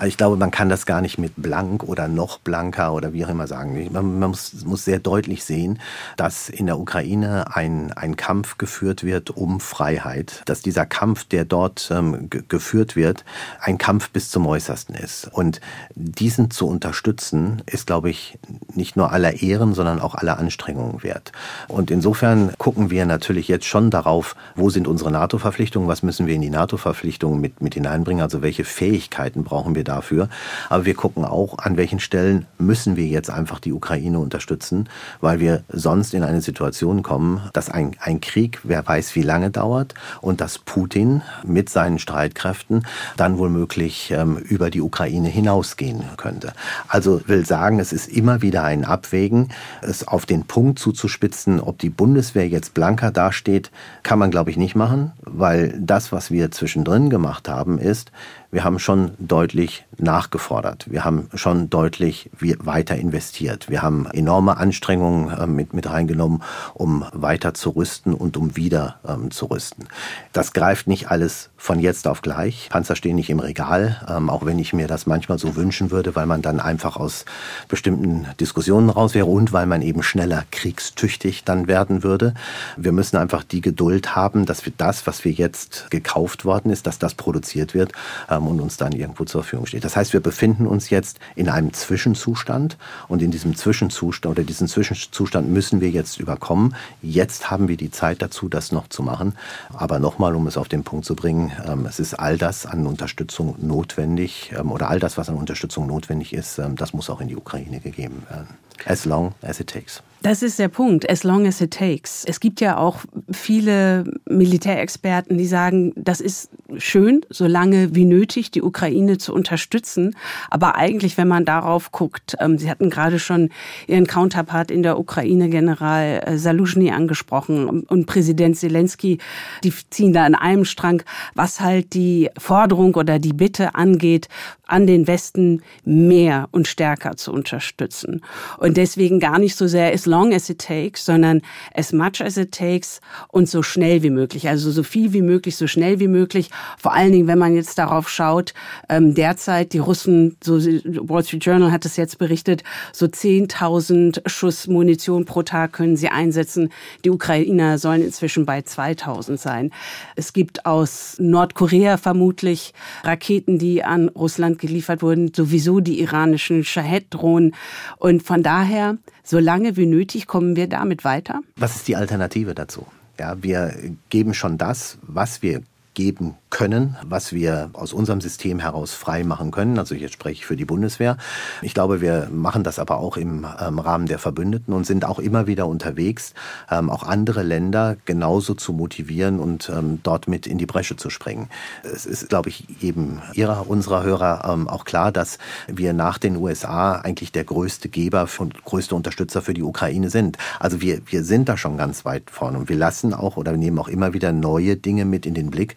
Also ich glaube, man kann das gar nicht mit blank oder noch blanker oder wie auch immer sagen. Man, man muss, muss, sehr deutlich sehen, dass in der Ukraine ein, ein Kampf geführt wird um Freiheit, dass dieser Kampf, der dort ähm, geführt wird, ein Kampf bis zum Äußersten ist. Und diesen zu unterstützen, ist, glaube ich, nicht nur aller Ehren, sondern auch aller Anstrengungen wert. Und insofern gucken wir natürlich jetzt schon darauf, wo sind unsere NATO-Verpflichtungen, was müssen wir in die NATO-Verpflichtungen mit, mit hineinbringen, also welche Fähigkeiten brauchen wir da dafür. Aber wir gucken auch, an welchen Stellen müssen wir jetzt einfach die Ukraine unterstützen, weil wir sonst in eine Situation kommen, dass ein, ein Krieg, wer weiß wie lange dauert und dass Putin mit seinen Streitkräften dann womöglich ähm, über die Ukraine hinausgehen könnte. Also will sagen, es ist immer wieder ein Abwägen, es auf den Punkt zuzuspitzen, ob die Bundeswehr jetzt blanker dasteht, kann man glaube ich nicht machen, weil das, was wir zwischendrin gemacht haben, ist, wir haben schon deutlich nachgefordert. Wir haben schon deutlich weiter investiert. Wir haben enorme Anstrengungen äh, mit, mit reingenommen, um weiter zu rüsten und um wieder ähm, zu rüsten. Das greift nicht alles von jetzt auf gleich. Panzer stehen nicht im Regal, ähm, auch wenn ich mir das manchmal so wünschen würde, weil man dann einfach aus bestimmten Diskussionen raus wäre und weil man eben schneller kriegstüchtig dann werden würde. Wir müssen einfach die Geduld haben, dass wir das, was wir jetzt gekauft worden ist, dass das produziert wird, ähm, haben und uns dann irgendwo zur Verfügung steht. Das heißt, wir befinden uns jetzt in einem Zwischenzustand und in diesem Zwischenzustand oder diesen Zwischenzustand müssen wir jetzt überkommen. Jetzt haben wir die Zeit dazu, das noch zu machen. Aber nochmal, um es auf den Punkt zu bringen, ähm, es ist all das an Unterstützung notwendig ähm, oder all das, was an Unterstützung notwendig ist, ähm, das muss auch in die Ukraine gegeben werden. As long as it takes.
Das ist der Punkt, as long as it takes. Es gibt ja auch viele Militärexperten, die sagen, das ist schön, solange wie nötig die Ukraine zu unterstützen. Aber eigentlich, wenn man darauf guckt, ähm, Sie hatten gerade schon Ihren Counterpart in der Ukraine, General äh, Saluzhny, angesprochen und Präsident Zelensky, die ziehen da an einem Strang, was halt die Forderung oder die Bitte angeht, an den Westen, mehr und stärker zu unterstützen. Und deswegen gar nicht so sehr as long as it takes, sondern as much as it takes und so schnell wie möglich. Also so viel wie möglich, so schnell wie möglich. Vor allen Dingen, wenn man jetzt darauf schaut, ähm, derzeit die Russen, so Wall Street Journal hat es jetzt berichtet, so 10.000 Schuss Munition pro Tag können sie einsetzen. Die Ukrainer sollen inzwischen bei 2.000 sein. Es gibt aus Nordkorea vermutlich Raketen, die an Russland geliefert wurden, sowieso die iranischen Shahed-Drohnen. Und von daher, solange wie nötig, kommen wir damit weiter.
Was ist die Alternative dazu? Ja, wir geben schon das, was wir geben können, was wir aus unserem System heraus frei machen können. Also jetzt spreche ich für die Bundeswehr. Ich glaube, wir machen das aber auch im ähm, Rahmen der Verbündeten und sind auch immer wieder unterwegs, ähm, auch andere Länder genauso zu motivieren und ähm, dort mit in die Bresche zu springen. Es ist, glaube ich, eben Ihrer, unserer Hörer auch klar, dass wir nach den USA eigentlich der größte Geber und größte Unterstützer für die Ukraine sind. Also wir, wir sind da schon ganz weit vorne und wir lassen auch oder nehmen auch immer wieder neue Dinge mit in den Blick.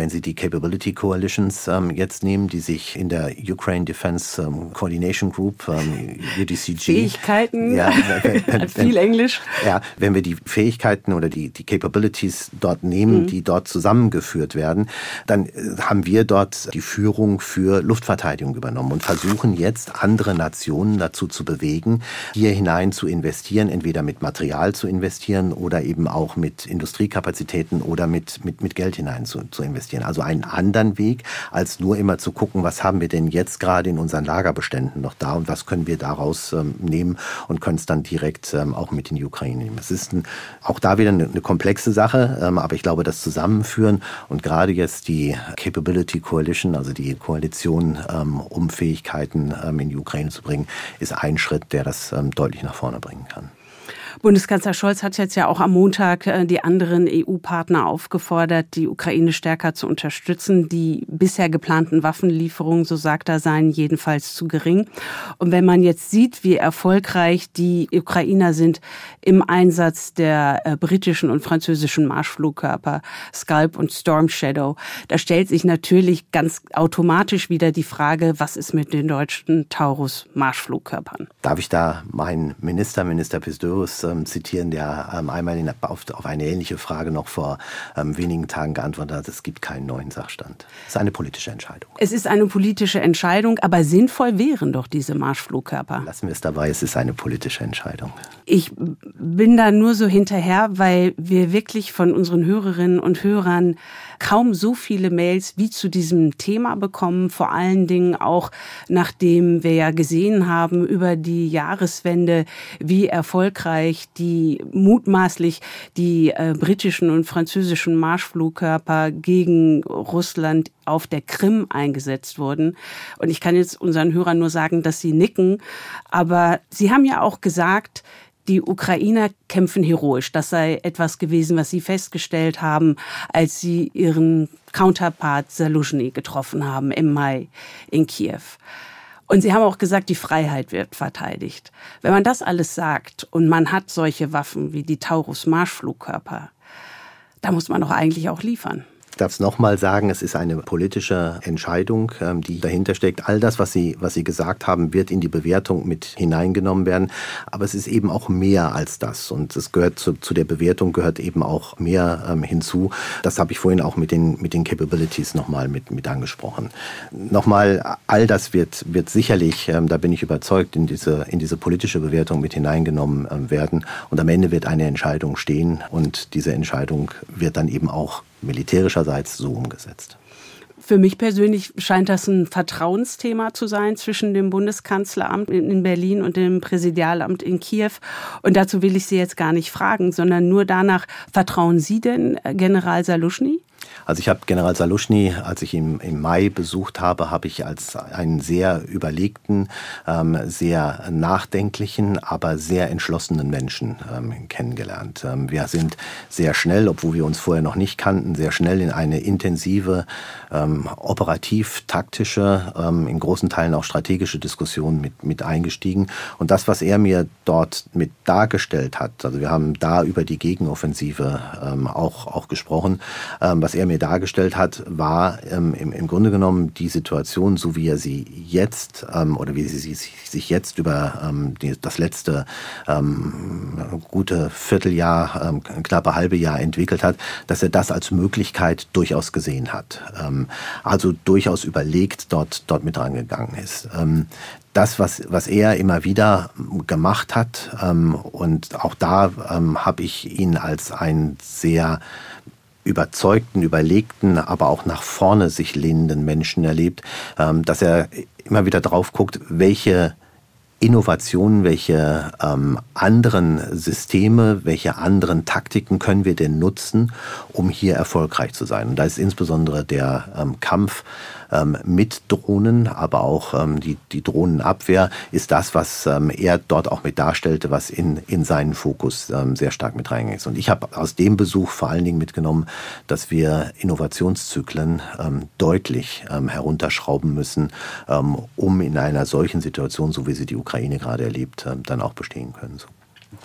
Wenn Sie die Capability Coalitions ähm, jetzt nehmen, die sich in der Ukraine Defense ähm, Coordination Group, UDCG.
Fähigkeiten, ja, wenn, wenn, viel Englisch.
Ja, wenn wir die Fähigkeiten oder die, die Capabilities dort nehmen, mhm. die dort zusammengeführt werden, dann äh, haben wir dort die Führung für Luftverteidigung übernommen und versuchen jetzt andere Nationen dazu zu bewegen, hier hinein zu investieren, entweder mit Material zu investieren oder eben auch mit Industriekapazitäten oder mit, mit, mit Geld hinein zu, zu investieren. Also einen anderen Weg, als nur immer zu gucken, was haben wir denn jetzt gerade in unseren Lagerbeständen noch da und was können wir daraus ähm, nehmen und können es dann direkt ähm, auch mit in die Ukraine nehmen. Es ist ein, auch da wieder eine, eine komplexe Sache, ähm, aber ich glaube, das Zusammenführen und gerade jetzt die Capability Coalition, also die Koalition, um Fähigkeiten in die Ukraine zu bringen, ist ein Schritt, der das deutlich nach vorne bringen kann.
Bundeskanzler Scholz hat jetzt ja auch am Montag äh, die anderen EU-Partner aufgefordert, die Ukraine stärker zu unterstützen. Die bisher geplanten Waffenlieferungen, so sagt er, seien jedenfalls zu gering. Und wenn man jetzt sieht, wie erfolgreich die Ukrainer sind im Einsatz der äh, britischen und französischen Marschflugkörper Scalp und Storm Shadow, da stellt sich natürlich ganz automatisch wieder die Frage, was ist mit den deutschen Taurus Marschflugkörpern?
Darf ich da meinen Minister, Minister Pistorius, ähm, zitieren, der ähm, einmal in, auf, auf, eine ähnliche Frage noch vor ähm, wenigen Tagen geantwortet hat, es gibt keinen neuen Sachstand. Es ist eine politische Entscheidung.
Es ist eine politische Entscheidung, aber sinnvoll wären doch diese Marschflugkörper.
Lassen wir es dabei, es ist eine politische Entscheidung.
Ich bin da nur so hinterher, weil wir wirklich von unseren Hörerinnen und Hörern kaum so viele Mails wie zu diesem Thema bekommen, vor allen Dingen auch nachdem wir ja gesehen haben über die Jahreswende, wie erfolgreich die mutmaßlich die äh, britischen und französischen Marschflugkörper gegen Russland auf der Krim eingesetzt wurden. Und ich kann jetzt unseren Hörern nur sagen, dass sie nicken. Aber sie haben ja auch gesagt, die Ukrainer kämpfen heroisch. Das sei etwas gewesen, was sie festgestellt haben, als sie ihren Counterpart Saluzhny getroffen haben im Mai in Kiew. Und sie haben auch gesagt, die Freiheit wird verteidigt. Wenn man das alles sagt und man hat solche Waffen wie die Taurus Marschflugkörper, da muss man doch eigentlich auch liefern
darf es nochmal sagen, es ist eine politische Entscheidung, ähm, die dahinter steckt. All das, was Sie, was Sie gesagt haben, wird in die Bewertung mit hineingenommen werden. Aber es ist eben auch mehr als das. Und es gehört zu, zu der Bewertung gehört eben auch mehr ähm, hinzu. Das habe ich vorhin auch mit den, mit den Capabilities nochmal mit, mit angesprochen. Nochmal, all das wird, wird sicherlich, ähm, da bin ich überzeugt, in diese, in diese politische Bewertung mit hineingenommen ähm, werden. Und am Ende wird eine Entscheidung stehen und diese Entscheidung wird dann eben auch militärischerseits so umgesetzt.
Für mich persönlich scheint das ein Vertrauensthema zu sein zwischen dem Bundeskanzleramt in Berlin und dem Präsidialamt in Kiew. Und dazu will ich Sie jetzt gar nicht fragen, sondern nur danach, vertrauen Sie denn General Saluschny?
Also ich habe General Saluschny, als ich ihn im Mai besucht habe, habe ich als einen sehr überlegten, ähm, sehr nachdenklichen, aber sehr entschlossenen Menschen ähm, kennengelernt. Ähm, wir sind sehr schnell, obwohl wir uns vorher noch nicht kannten, sehr schnell in eine intensive, operativ-taktische, in großen Teilen auch strategische Diskussion mit, mit eingestiegen. Und das, was er mir dort mit dargestellt hat, also wir haben da über die Gegenoffensive auch, auch gesprochen, was was er mir dargestellt hat, war ähm, im, im Grunde genommen die Situation, so wie er sie jetzt ähm, oder wie sie sich jetzt über ähm, die, das letzte ähm, gute Vierteljahr, ähm, knappe halbe Jahr entwickelt hat, dass er das als Möglichkeit durchaus gesehen hat. Ähm, also durchaus überlegt dort, dort mit rangegangen ist. Das, was, was er immer wieder gemacht hat. Ähm, und auch da ähm, habe ich ihn als einen sehr überzeugten, überlegten, aber auch nach vorne sich lehnenden Menschen erlebt, ähm, dass er immer wieder drauf guckt, welche Innovationen, welche ähm, anderen Systeme, welche anderen Taktiken können wir denn nutzen, um hier erfolgreich zu sein. Und da ist insbesondere der ähm, Kampf ähm, mit Drohnen, aber auch ähm, die, die Drohnenabwehr ist das, was ähm, er dort auch mit darstellte, was in, in seinen Fokus ähm, sehr stark mit reingegangen ist. Und ich habe aus dem Besuch vor allen Dingen mitgenommen, dass wir Innovationszyklen ähm, deutlich ähm, herunterschrauben müssen, ähm, um in einer solchen Situation, so wie sie die Ukraine gerade erlebt, ähm, dann auch bestehen können, so,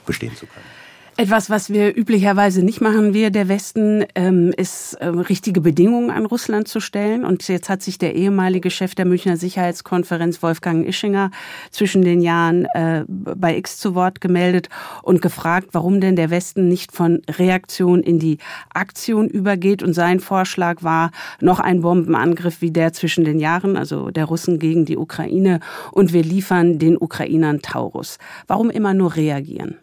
bestehen zu können.
Etwas, was wir üblicherweise nicht machen, wir der Westen, ähm, ist ähm, richtige Bedingungen an Russland zu stellen. Und jetzt hat sich der ehemalige Chef der Münchner Sicherheitskonferenz, Wolfgang Ischinger, zwischen den Jahren äh, bei X zu Wort gemeldet und gefragt, warum denn der Westen nicht von Reaktion in die Aktion übergeht. Und sein Vorschlag war noch ein Bombenangriff wie der zwischen den Jahren, also der Russen gegen die Ukraine. Und wir liefern den Ukrainern Taurus. Warum immer nur reagieren?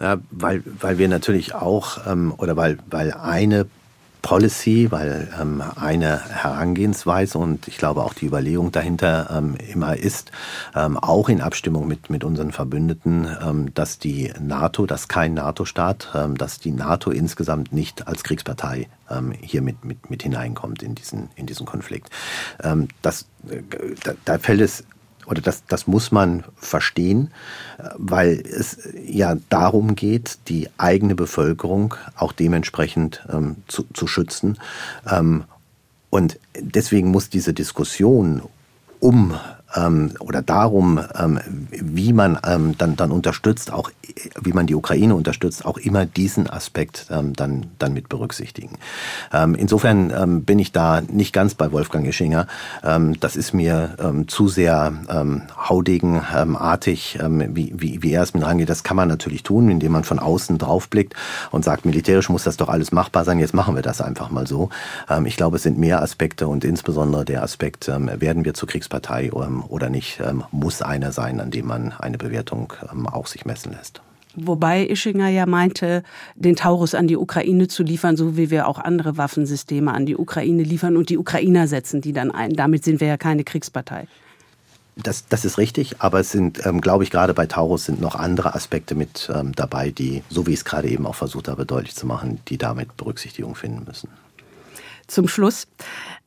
Ja, weil, weil wir natürlich auch, ähm, oder weil, weil eine Policy, weil ähm, eine Herangehensweise und ich glaube auch die Überlegung dahinter ähm, immer ist, ähm, auch in Abstimmung mit, mit unseren Verbündeten, ähm, dass die NATO, dass kein NATO-Staat, ähm, dass die NATO insgesamt nicht als Kriegspartei ähm, hier mit, mit, mit hineinkommt in diesen, in diesen Konflikt. Ähm, das, äh, da, da fällt es oder das, das muss man verstehen, weil es ja darum geht, die eigene Bevölkerung auch dementsprechend ähm, zu, zu schützen. Ähm, und deswegen muss diese Diskussion um ähm, oder darum, ähm, wie man ähm, dann, dann unterstützt, auch wie man die Ukraine unterstützt, auch immer diesen Aspekt ähm, dann, dann mit berücksichtigen. Ähm, insofern ähm, bin ich da nicht ganz bei Wolfgang Ischinger. Ähm, das ist mir ähm, zu sehr ähm, haudegenartig, ähm, wie, wie, wie er es mit rangeht. Das kann man natürlich tun, indem man von außen draufblickt und sagt, militärisch muss das doch alles machbar sein, jetzt machen wir das einfach mal so. Ähm, ich glaube, es sind mehr Aspekte und insbesondere der Aspekt, ähm, werden wir zur Kriegspartei ähm, oder nicht, ähm, muss einer sein, an dem man eine Bewertung ähm, auch sich messen lässt.
Wobei Ischinger ja meinte, den Taurus an die Ukraine zu liefern, so wie wir auch andere Waffensysteme an die Ukraine liefern und die Ukrainer setzen die dann ein. Damit sind wir ja keine Kriegspartei.
Das, das ist richtig, aber es sind, ähm, glaube ich, gerade bei Taurus sind noch andere Aspekte mit ähm, dabei, die, so wie ich es gerade eben auch versucht habe, deutlich zu machen, die damit Berücksichtigung finden müssen.
Zum Schluss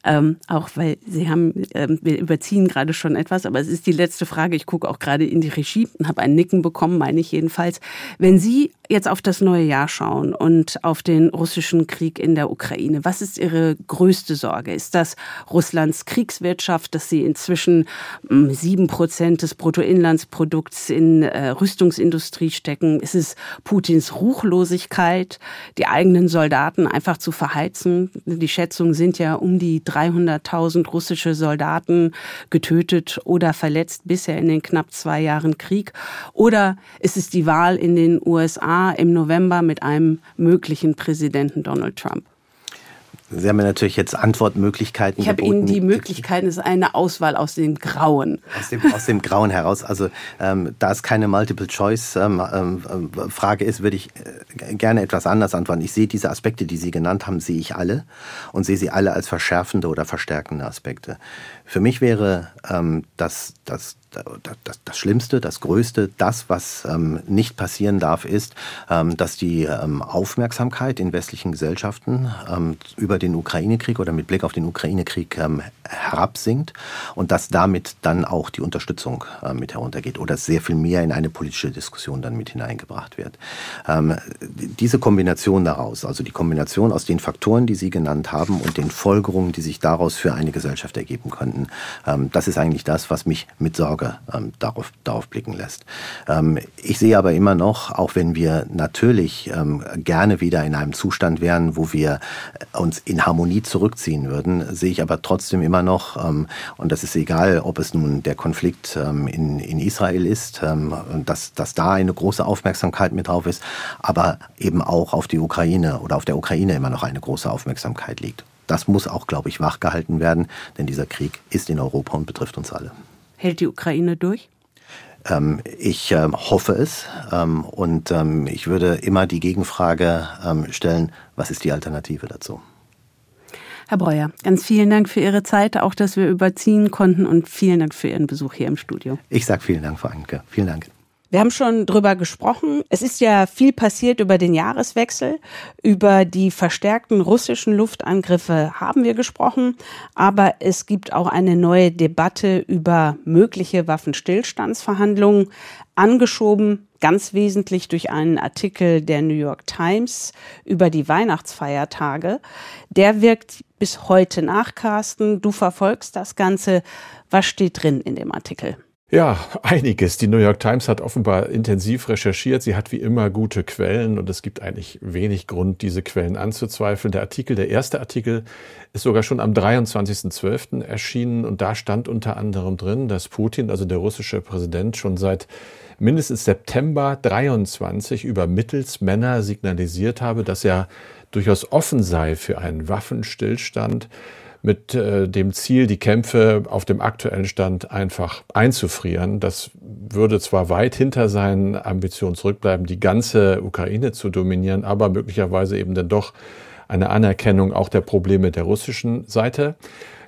ähm, auch weil Sie haben, ähm, wir überziehen gerade schon etwas, aber es ist die letzte Frage. Ich gucke auch gerade in die Regie und habe ein Nicken bekommen, meine ich jedenfalls. Wenn Sie jetzt auf das neue Jahr schauen und auf den russischen Krieg in der Ukraine, was ist Ihre größte Sorge? Ist das Russlands Kriegswirtschaft, dass sie inzwischen hm, sieben Prozent des Bruttoinlandsprodukts in äh, Rüstungsindustrie stecken? Ist es Putins Ruchlosigkeit, die eigenen Soldaten einfach zu verheizen? Die Schätzungen sind ja um die 300.000 russische Soldaten getötet oder verletzt bisher in den knapp zwei Jahren Krieg? Oder ist es die Wahl in den USA im November mit einem möglichen Präsidenten Donald Trump?
Sie haben mir natürlich jetzt Antwortmöglichkeiten
Ich habe Ihnen die Möglichkeiten, es ist eine Auswahl aus dem Grauen.
Aus dem, aus dem Grauen heraus. Also ähm, da es keine Multiple-Choice-Frage ähm, ähm, ist, würde ich äh, gerne etwas anders antworten. Ich sehe diese Aspekte, die Sie genannt haben, sehe ich alle und sehe sie alle als verschärfende oder verstärkende Aspekte. Für mich wäre ähm, das, das das, das Schlimmste, das Größte, das, was ähm, nicht passieren darf, ist, ähm, dass die ähm, Aufmerksamkeit in westlichen Gesellschaften ähm, über den Ukraine-Krieg oder mit Blick auf den Ukraine-Krieg ähm, herabsinkt und dass damit dann auch die Unterstützung äh, mit heruntergeht oder sehr viel mehr in eine politische Diskussion dann mit hineingebracht wird. Ähm, diese Kombination daraus, also die Kombination aus den Faktoren, die Sie genannt haben und den Folgerungen, die sich daraus für eine Gesellschaft ergeben könnten, das ist eigentlich das, was mich mit Sorgen Sorge ähm, darauf, darauf blicken lässt. Ähm, ich sehe aber immer noch, auch wenn wir natürlich ähm, gerne wieder in einem Zustand wären, wo wir uns in Harmonie zurückziehen würden, sehe ich aber trotzdem immer noch, ähm, und das ist egal, ob es nun der Konflikt ähm, in, in Israel ist, ähm, dass, dass da eine große Aufmerksamkeit mit drauf ist, aber eben auch auf die Ukraine oder auf der Ukraine immer noch eine große Aufmerksamkeit liegt. Das muss auch, glaube ich, wachgehalten werden, denn dieser Krieg ist in Europa und betrifft uns alle.
Hält die Ukraine durch?
Ähm, ich äh, hoffe es ähm, und ähm, ich würde immer die Gegenfrage ähm, stellen, was ist die Alternative dazu?
Herr Breuer, ganz vielen Dank für Ihre Zeit, auch dass wir überziehen konnten und vielen Dank für Ihren Besuch hier im Studio.
Ich sage vielen Dank, Frau Anke. Vielen Dank.
Wir haben schon drüber gesprochen. Es ist ja viel passiert über den Jahreswechsel. Über die verstärkten russischen Luftangriffe haben wir gesprochen. Aber es gibt auch eine neue Debatte über mögliche Waffenstillstandsverhandlungen, angeschoben ganz wesentlich durch einen Artikel der New York Times über die Weihnachtsfeiertage. Der wirkt bis heute nach, Carsten. Du verfolgst das Ganze. Was steht drin in dem Artikel?
Ja, einiges. Die New York Times hat offenbar intensiv recherchiert. Sie hat wie immer gute Quellen und es gibt eigentlich wenig Grund, diese Quellen anzuzweifeln. Der Artikel, der erste Artikel, ist sogar schon am 23.12. erschienen und da stand unter anderem drin, dass Putin, also der russische Präsident, schon seit mindestens September 23 über Mittelsmänner signalisiert habe, dass er durchaus offen sei für einen Waffenstillstand mit äh, dem Ziel, die Kämpfe auf dem aktuellen Stand einfach einzufrieren. Das würde zwar weit hinter seinen Ambitionen zurückbleiben, die ganze Ukraine zu dominieren, aber möglicherweise eben dann doch eine Anerkennung auch der Probleme der russischen Seite.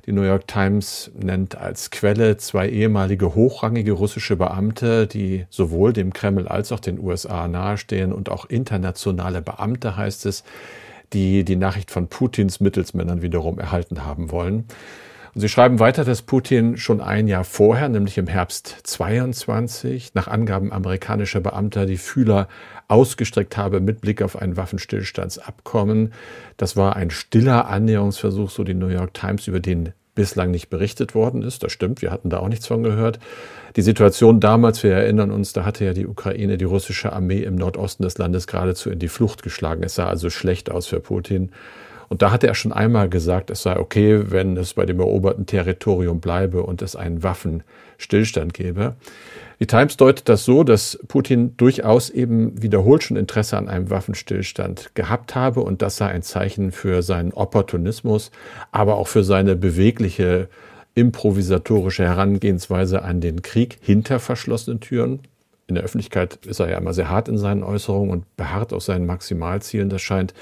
Die New York Times nennt als Quelle zwei ehemalige hochrangige russische Beamte, die sowohl dem Kreml als auch den USA nahestehen und auch internationale Beamte heißt es, die die Nachricht von Putins Mittelsmännern wiederum erhalten haben wollen. Und sie schreiben weiter, dass Putin schon ein Jahr vorher, nämlich im Herbst 22, nach Angaben amerikanischer Beamter die Fühler ausgestreckt habe mit Blick auf ein Waffenstillstandsabkommen. Das war ein stiller Annäherungsversuch, so die New York Times, über den bislang nicht berichtet worden ist. Das stimmt, wir hatten da auch nichts von gehört. Die Situation damals, wir erinnern uns, da hatte ja die Ukraine die russische Armee im Nordosten des Landes geradezu in die Flucht geschlagen. Es sah also schlecht aus für Putin. Und da hatte er schon einmal gesagt, es sei okay, wenn es bei dem eroberten Territorium bleibe und es einen Waffenstillstand gäbe. Die Times deutet das so, dass Putin durchaus eben wiederholt schon Interesse an einem Waffenstillstand gehabt habe und das sei ein Zeichen für seinen Opportunismus, aber auch für seine bewegliche improvisatorische Herangehensweise an den Krieg hinter verschlossenen Türen. In der Öffentlichkeit ist er ja immer sehr hart in seinen Äußerungen und beharrt auf seinen Maximalzielen. Das scheint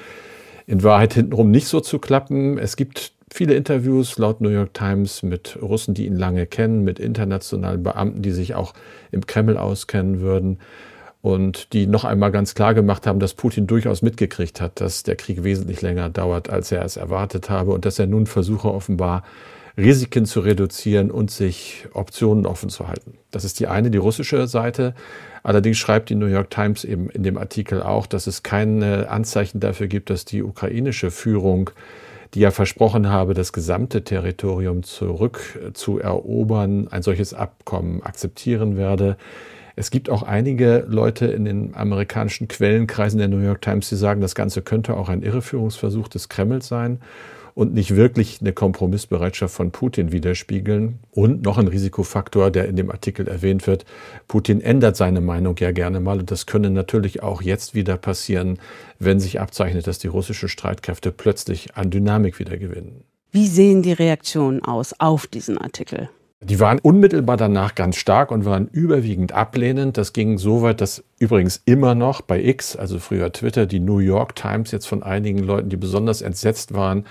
in Wahrheit hintenrum nicht so zu klappen. Es gibt viele Interviews laut New York Times mit Russen, die ihn lange kennen, mit internationalen Beamten, die sich auch im Kreml auskennen würden und die noch einmal ganz klar gemacht haben, dass Putin durchaus mitgekriegt hat, dass der Krieg wesentlich länger dauert, als er es erwartet habe und dass er nun versuche offenbar Risiken zu reduzieren und sich Optionen offen zu halten. Das ist die eine, die russische Seite. Allerdings schreibt die New York Times eben in dem Artikel auch, dass es keine Anzeichen dafür gibt, dass die ukrainische Führung die ja versprochen habe, das gesamte Territorium zurückzuerobern, ein solches Abkommen akzeptieren werde. Es gibt auch einige Leute in den amerikanischen Quellenkreisen der New York Times, die sagen, das Ganze könnte auch ein Irreführungsversuch des Kremls sein und nicht wirklich eine Kompromissbereitschaft von Putin widerspiegeln. Und noch ein Risikofaktor, der in dem Artikel erwähnt wird, Putin ändert seine Meinung ja gerne mal und das könne natürlich auch jetzt wieder passieren, wenn sich abzeichnet, dass die russischen Streitkräfte plötzlich an Dynamik wieder gewinnen.
Wie sehen die Reaktionen aus auf diesen Artikel?
Die waren unmittelbar danach ganz stark und waren überwiegend ablehnend. Das ging so weit, dass übrigens immer noch bei X, also früher Twitter, die New York Times jetzt von einigen Leuten, die besonders entsetzt waren,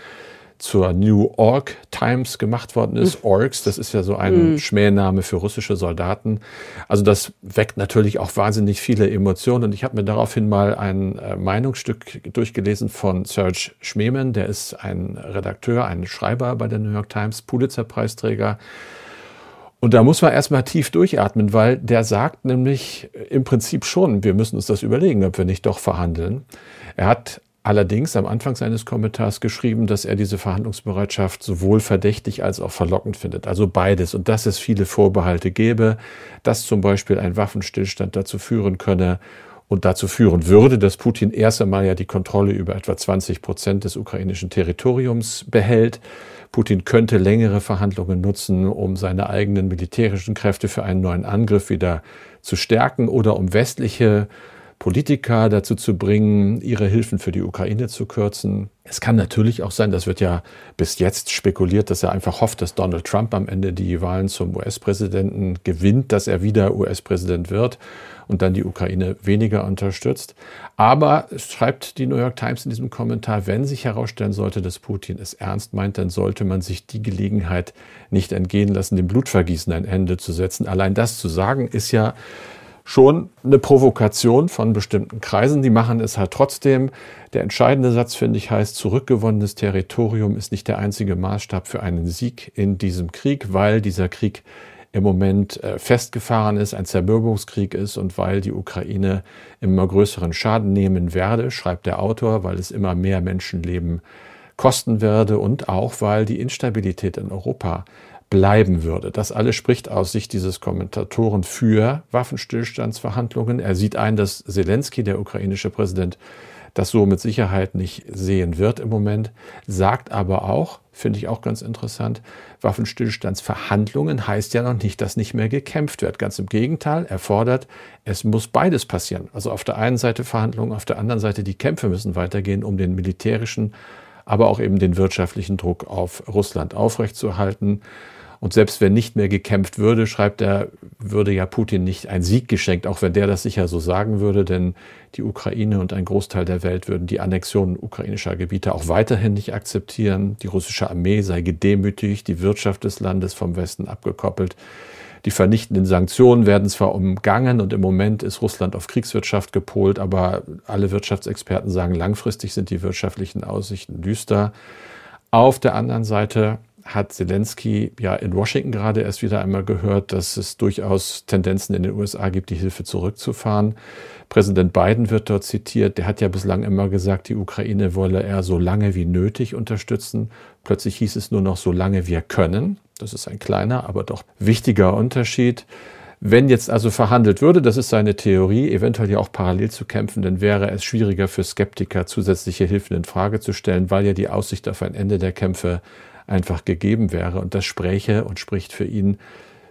zur New Org Times gemacht worden ist. Mhm. Orks, das ist ja so ein mhm. Schmähname für russische Soldaten. Also das weckt natürlich auch wahnsinnig viele Emotionen. Und ich habe mir daraufhin mal ein äh, Meinungsstück durchgelesen von Serge Schmemann, der ist ein Redakteur, ein Schreiber bei der New York Times, Pulitzer-Preisträger. Und da muss man erstmal tief durchatmen, weil der sagt nämlich im Prinzip schon, wir müssen uns das überlegen, ob wir nicht doch verhandeln. Er hat allerdings am Anfang seines Kommentars geschrieben, dass er diese Verhandlungsbereitschaft sowohl verdächtig als auch verlockend findet. Also beides. Und dass es viele Vorbehalte gäbe, dass zum Beispiel ein Waffenstillstand dazu führen könne und dazu führen würde, dass Putin erst einmal ja die Kontrolle über etwa 20 Prozent des ukrainischen Territoriums behält. Putin könnte längere Verhandlungen nutzen, um seine eigenen militärischen Kräfte für einen neuen Angriff wieder zu stärken oder um westliche Politiker dazu zu bringen, ihre Hilfen für die Ukraine zu kürzen. Es kann natürlich auch sein, das wird ja bis jetzt spekuliert, dass er einfach hofft, dass Donald Trump am Ende die Wahlen zum US-Präsidenten gewinnt, dass er wieder US-Präsident wird und dann die Ukraine weniger unterstützt. Aber schreibt die New York Times in diesem Kommentar, wenn sich herausstellen sollte, dass Putin es ernst meint, dann sollte man sich die Gelegenheit nicht entgehen lassen, dem Blutvergießen ein Ende zu setzen. Allein das zu sagen, ist ja schon eine Provokation von bestimmten Kreisen. Die machen es halt trotzdem. Der entscheidende Satz, finde ich, heißt, zurückgewonnenes Territorium ist nicht der einzige Maßstab für einen Sieg in diesem Krieg, weil dieser Krieg im Moment äh, festgefahren ist, ein Zermürbungskrieg ist und weil die Ukraine immer größeren Schaden nehmen werde, schreibt der Autor, weil es immer mehr Menschenleben kosten werde und auch weil die Instabilität in Europa bleiben würde. Das alles spricht aus Sicht dieses Kommentatoren für Waffenstillstandsverhandlungen. Er sieht ein, dass Zelensky, der ukrainische Präsident, das so mit Sicherheit nicht sehen wird im Moment, sagt aber auch, finde ich auch ganz interessant, Waffenstillstandsverhandlungen heißt ja noch nicht, dass nicht mehr gekämpft wird. Ganz im Gegenteil, er fordert, es muss beides passieren. Also auf der einen Seite Verhandlungen, auf der anderen Seite die Kämpfe müssen weitergehen, um den militärischen, aber auch eben den wirtschaftlichen Druck auf Russland aufrechtzuerhalten. Und selbst wenn nicht mehr gekämpft würde, schreibt er, würde ja Putin nicht ein Sieg geschenkt, auch wenn der das sicher so sagen würde, denn die Ukraine und ein Großteil der Welt würden die Annexion ukrainischer Gebiete auch weiterhin nicht akzeptieren. Die russische Armee sei gedemütigt, die Wirtschaft des Landes vom Westen abgekoppelt. Die vernichtenden Sanktionen werden zwar umgangen und im Moment ist Russland auf Kriegswirtschaft gepolt, aber alle Wirtschaftsexperten sagen, langfristig sind die wirtschaftlichen Aussichten düster. Auf der anderen Seite hat Zelensky ja in Washington gerade erst wieder einmal gehört, dass es durchaus Tendenzen in den USA gibt, die Hilfe zurückzufahren. Präsident Biden wird dort zitiert. Der hat ja bislang immer gesagt, die Ukraine wolle er so lange wie nötig unterstützen. Plötzlich hieß es nur noch so lange wir können. Das ist ein kleiner, aber doch wichtiger Unterschied. Wenn jetzt also verhandelt würde, das ist seine Theorie, eventuell ja auch parallel zu kämpfen, dann wäre es schwieriger für Skeptiker, zusätzliche Hilfen in Frage zu stellen, weil ja die Aussicht auf ein Ende der Kämpfe einfach gegeben wäre. Und das spräche und spricht für ihn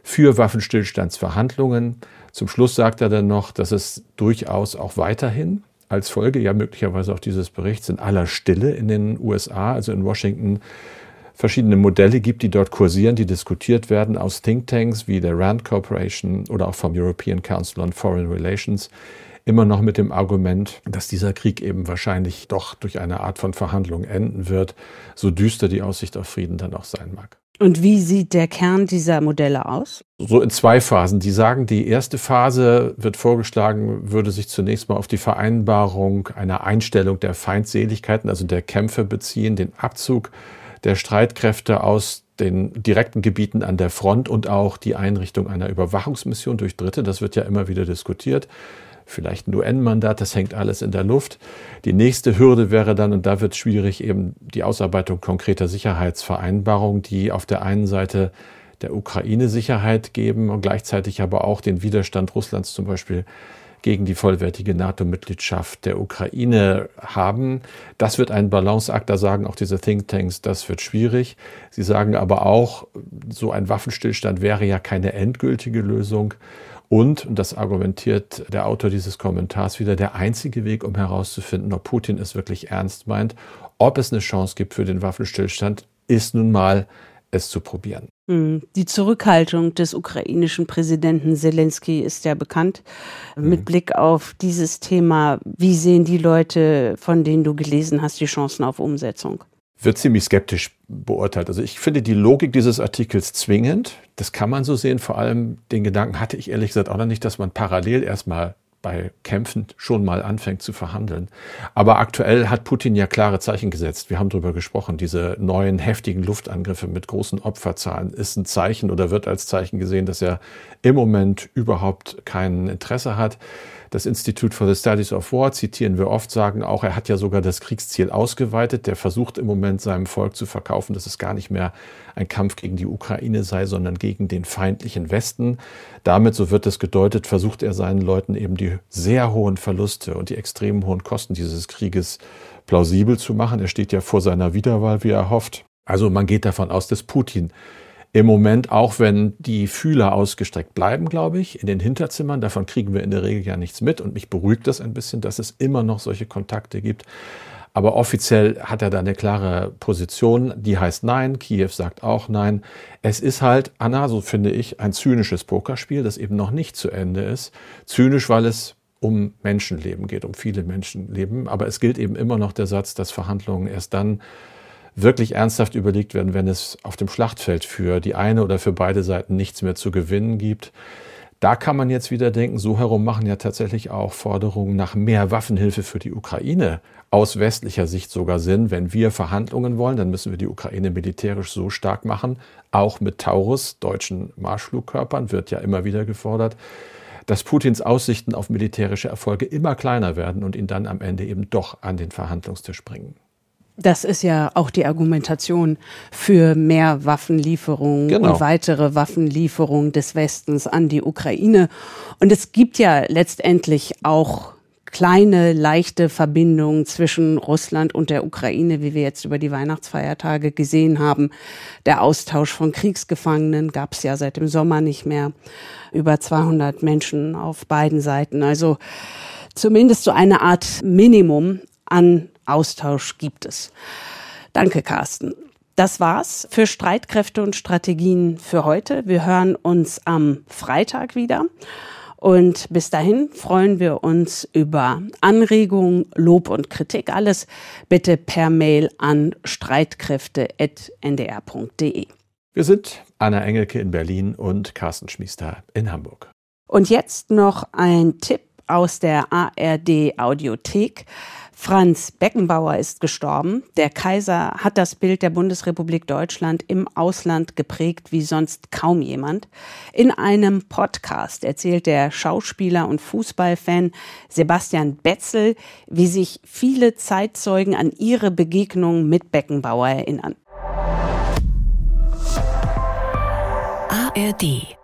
für Waffenstillstandsverhandlungen. Zum Schluss sagt er dann noch, dass es durchaus auch weiterhin als Folge ja möglicherweise auch dieses Berichts in aller Stille in den USA, also in Washington, verschiedene Modelle gibt, die dort kursieren, die diskutiert werden aus Thinktanks wie der Rand Corporation oder auch vom European Council on Foreign Relations, immer noch mit dem Argument, dass dieser Krieg eben wahrscheinlich doch durch eine Art von Verhandlung enden wird, so düster die Aussicht auf Frieden dann auch sein mag.
Und wie sieht der Kern dieser Modelle aus?
So in zwei Phasen. Die sagen, die erste Phase wird vorgeschlagen, würde sich zunächst mal auf die Vereinbarung einer Einstellung der Feindseligkeiten, also der Kämpfe beziehen, den Abzug der Streitkräfte aus den direkten Gebieten an der Front und auch die Einrichtung einer Überwachungsmission durch Dritte. Das wird ja immer wieder diskutiert vielleicht ein UN-Mandat, das hängt alles in der Luft. Die nächste Hürde wäre dann, und da wird es schwierig, eben die Ausarbeitung konkreter Sicherheitsvereinbarungen, die auf der einen Seite der Ukraine Sicherheit geben und gleichzeitig aber auch den Widerstand Russlands zum Beispiel gegen die vollwertige NATO-Mitgliedschaft der Ukraine haben. Das wird ein Balanceakt, da sagen auch diese Thinktanks, das wird schwierig. Sie sagen aber auch, so ein Waffenstillstand wäre ja keine endgültige Lösung. Und, und das argumentiert der Autor dieses Kommentars wieder, der einzige Weg, um herauszufinden, ob Putin es wirklich ernst meint, ob es eine Chance gibt für den Waffenstillstand, ist nun mal es zu probieren.
Hm, die Zurückhaltung des ukrainischen Präsidenten Zelensky ist ja bekannt. Mhm. Mit Blick auf dieses Thema, wie sehen die Leute, von denen du gelesen hast, die Chancen auf Umsetzung?
Wird ziemlich skeptisch beurteilt. Also ich finde die Logik dieses Artikels zwingend. Das kann man so sehen. Vor allem den Gedanken hatte ich ehrlich gesagt auch noch nicht, dass man parallel erstmal bei Kämpfen schon mal anfängt zu verhandeln. Aber aktuell hat Putin ja klare Zeichen gesetzt. Wir haben darüber gesprochen. Diese neuen heftigen Luftangriffe mit großen Opferzahlen ist ein Zeichen oder wird als Zeichen gesehen, dass er im Moment überhaupt kein Interesse hat Das Institute for the Studies of War zitieren wir oft, sagen auch, er hat ja sogar das Kriegsziel ausgeweitet. Der versucht im Moment seinem Volk zu verkaufen, dass es gar nicht mehr ein Kampf gegen die Ukraine sei, sondern gegen den feindlichen Westen. Damit, so wird es gedeutet, versucht er seinen Leuten eben die sehr hohen Verluste und die extrem hohen Kosten dieses Krieges plausibel zu machen. Er steht ja vor seiner Wiederwahl, wie er hofft. Also man geht davon aus, dass Putin im Moment, auch wenn die Fühler ausgestreckt bleiben, glaube ich, in den Hinterzimmern, davon kriegen wir in der Regel ja nichts mit und mich beruhigt das ein bisschen, dass es immer noch solche Kontakte gibt. Aber offiziell hat er da eine klare Position, die heißt Nein, Kiew sagt auch Nein. Es ist halt, Anna, so finde ich, ein zynisches Pokerspiel, das eben noch nicht zu Ende ist. Zynisch, weil es um Menschenleben geht, um viele Menschenleben. Aber es gilt eben immer noch der Satz, dass Verhandlungen erst dann wirklich ernsthaft überlegt werden, wenn es auf dem Schlachtfeld für die eine oder für beide Seiten nichts mehr zu gewinnen gibt. Da kann man jetzt wieder denken, so herum machen ja tatsächlich auch Forderungen nach mehr Waffenhilfe für die Ukraine aus westlicher Sicht sogar Sinn. Wenn wir Verhandlungen wollen, dann müssen wir die Ukraine militärisch so stark machen, auch mit Taurus, deutschen Marschflugkörpern, wird ja immer wieder gefordert, dass Putins Aussichten auf militärische Erfolge immer kleiner werden und ihn dann am Ende eben doch an den Verhandlungstisch bringen.
Das ist ja auch die Argumentation für mehr Waffenlieferungen genau. und weitere Waffenlieferungen des Westens an die Ukraine. Und es gibt ja letztendlich auch kleine, leichte Verbindungen zwischen Russland und der Ukraine, wie wir jetzt über die Weihnachtsfeiertage gesehen haben. Der Austausch von Kriegsgefangenen gab es ja seit dem Sommer nicht mehr. Über 200 Menschen auf beiden Seiten. Also zumindest so eine Art Minimum an Austausch gibt es. Danke, Carsten. Das war's für Streitkräfte und Strategien für heute. Wir hören uns am Freitag wieder. Und bis dahin freuen wir uns über Anregungen, Lob und Kritik. Alles bitte per Mail an streitkräfte.ndr.de.
Wir sind Anna Engelke in Berlin und Carsten Schmiester in Hamburg.
Und jetzt noch ein Tipp aus der ARD Audiothek. Franz Beckenbauer ist gestorben. Der Kaiser hat das Bild der Bundesrepublik Deutschland im Ausland geprägt wie sonst kaum jemand. In einem Podcast erzählt der Schauspieler und Fußballfan Sebastian Betzel, wie sich viele Zeitzeugen an ihre Begegnung mit Beckenbauer erinnern.
ARD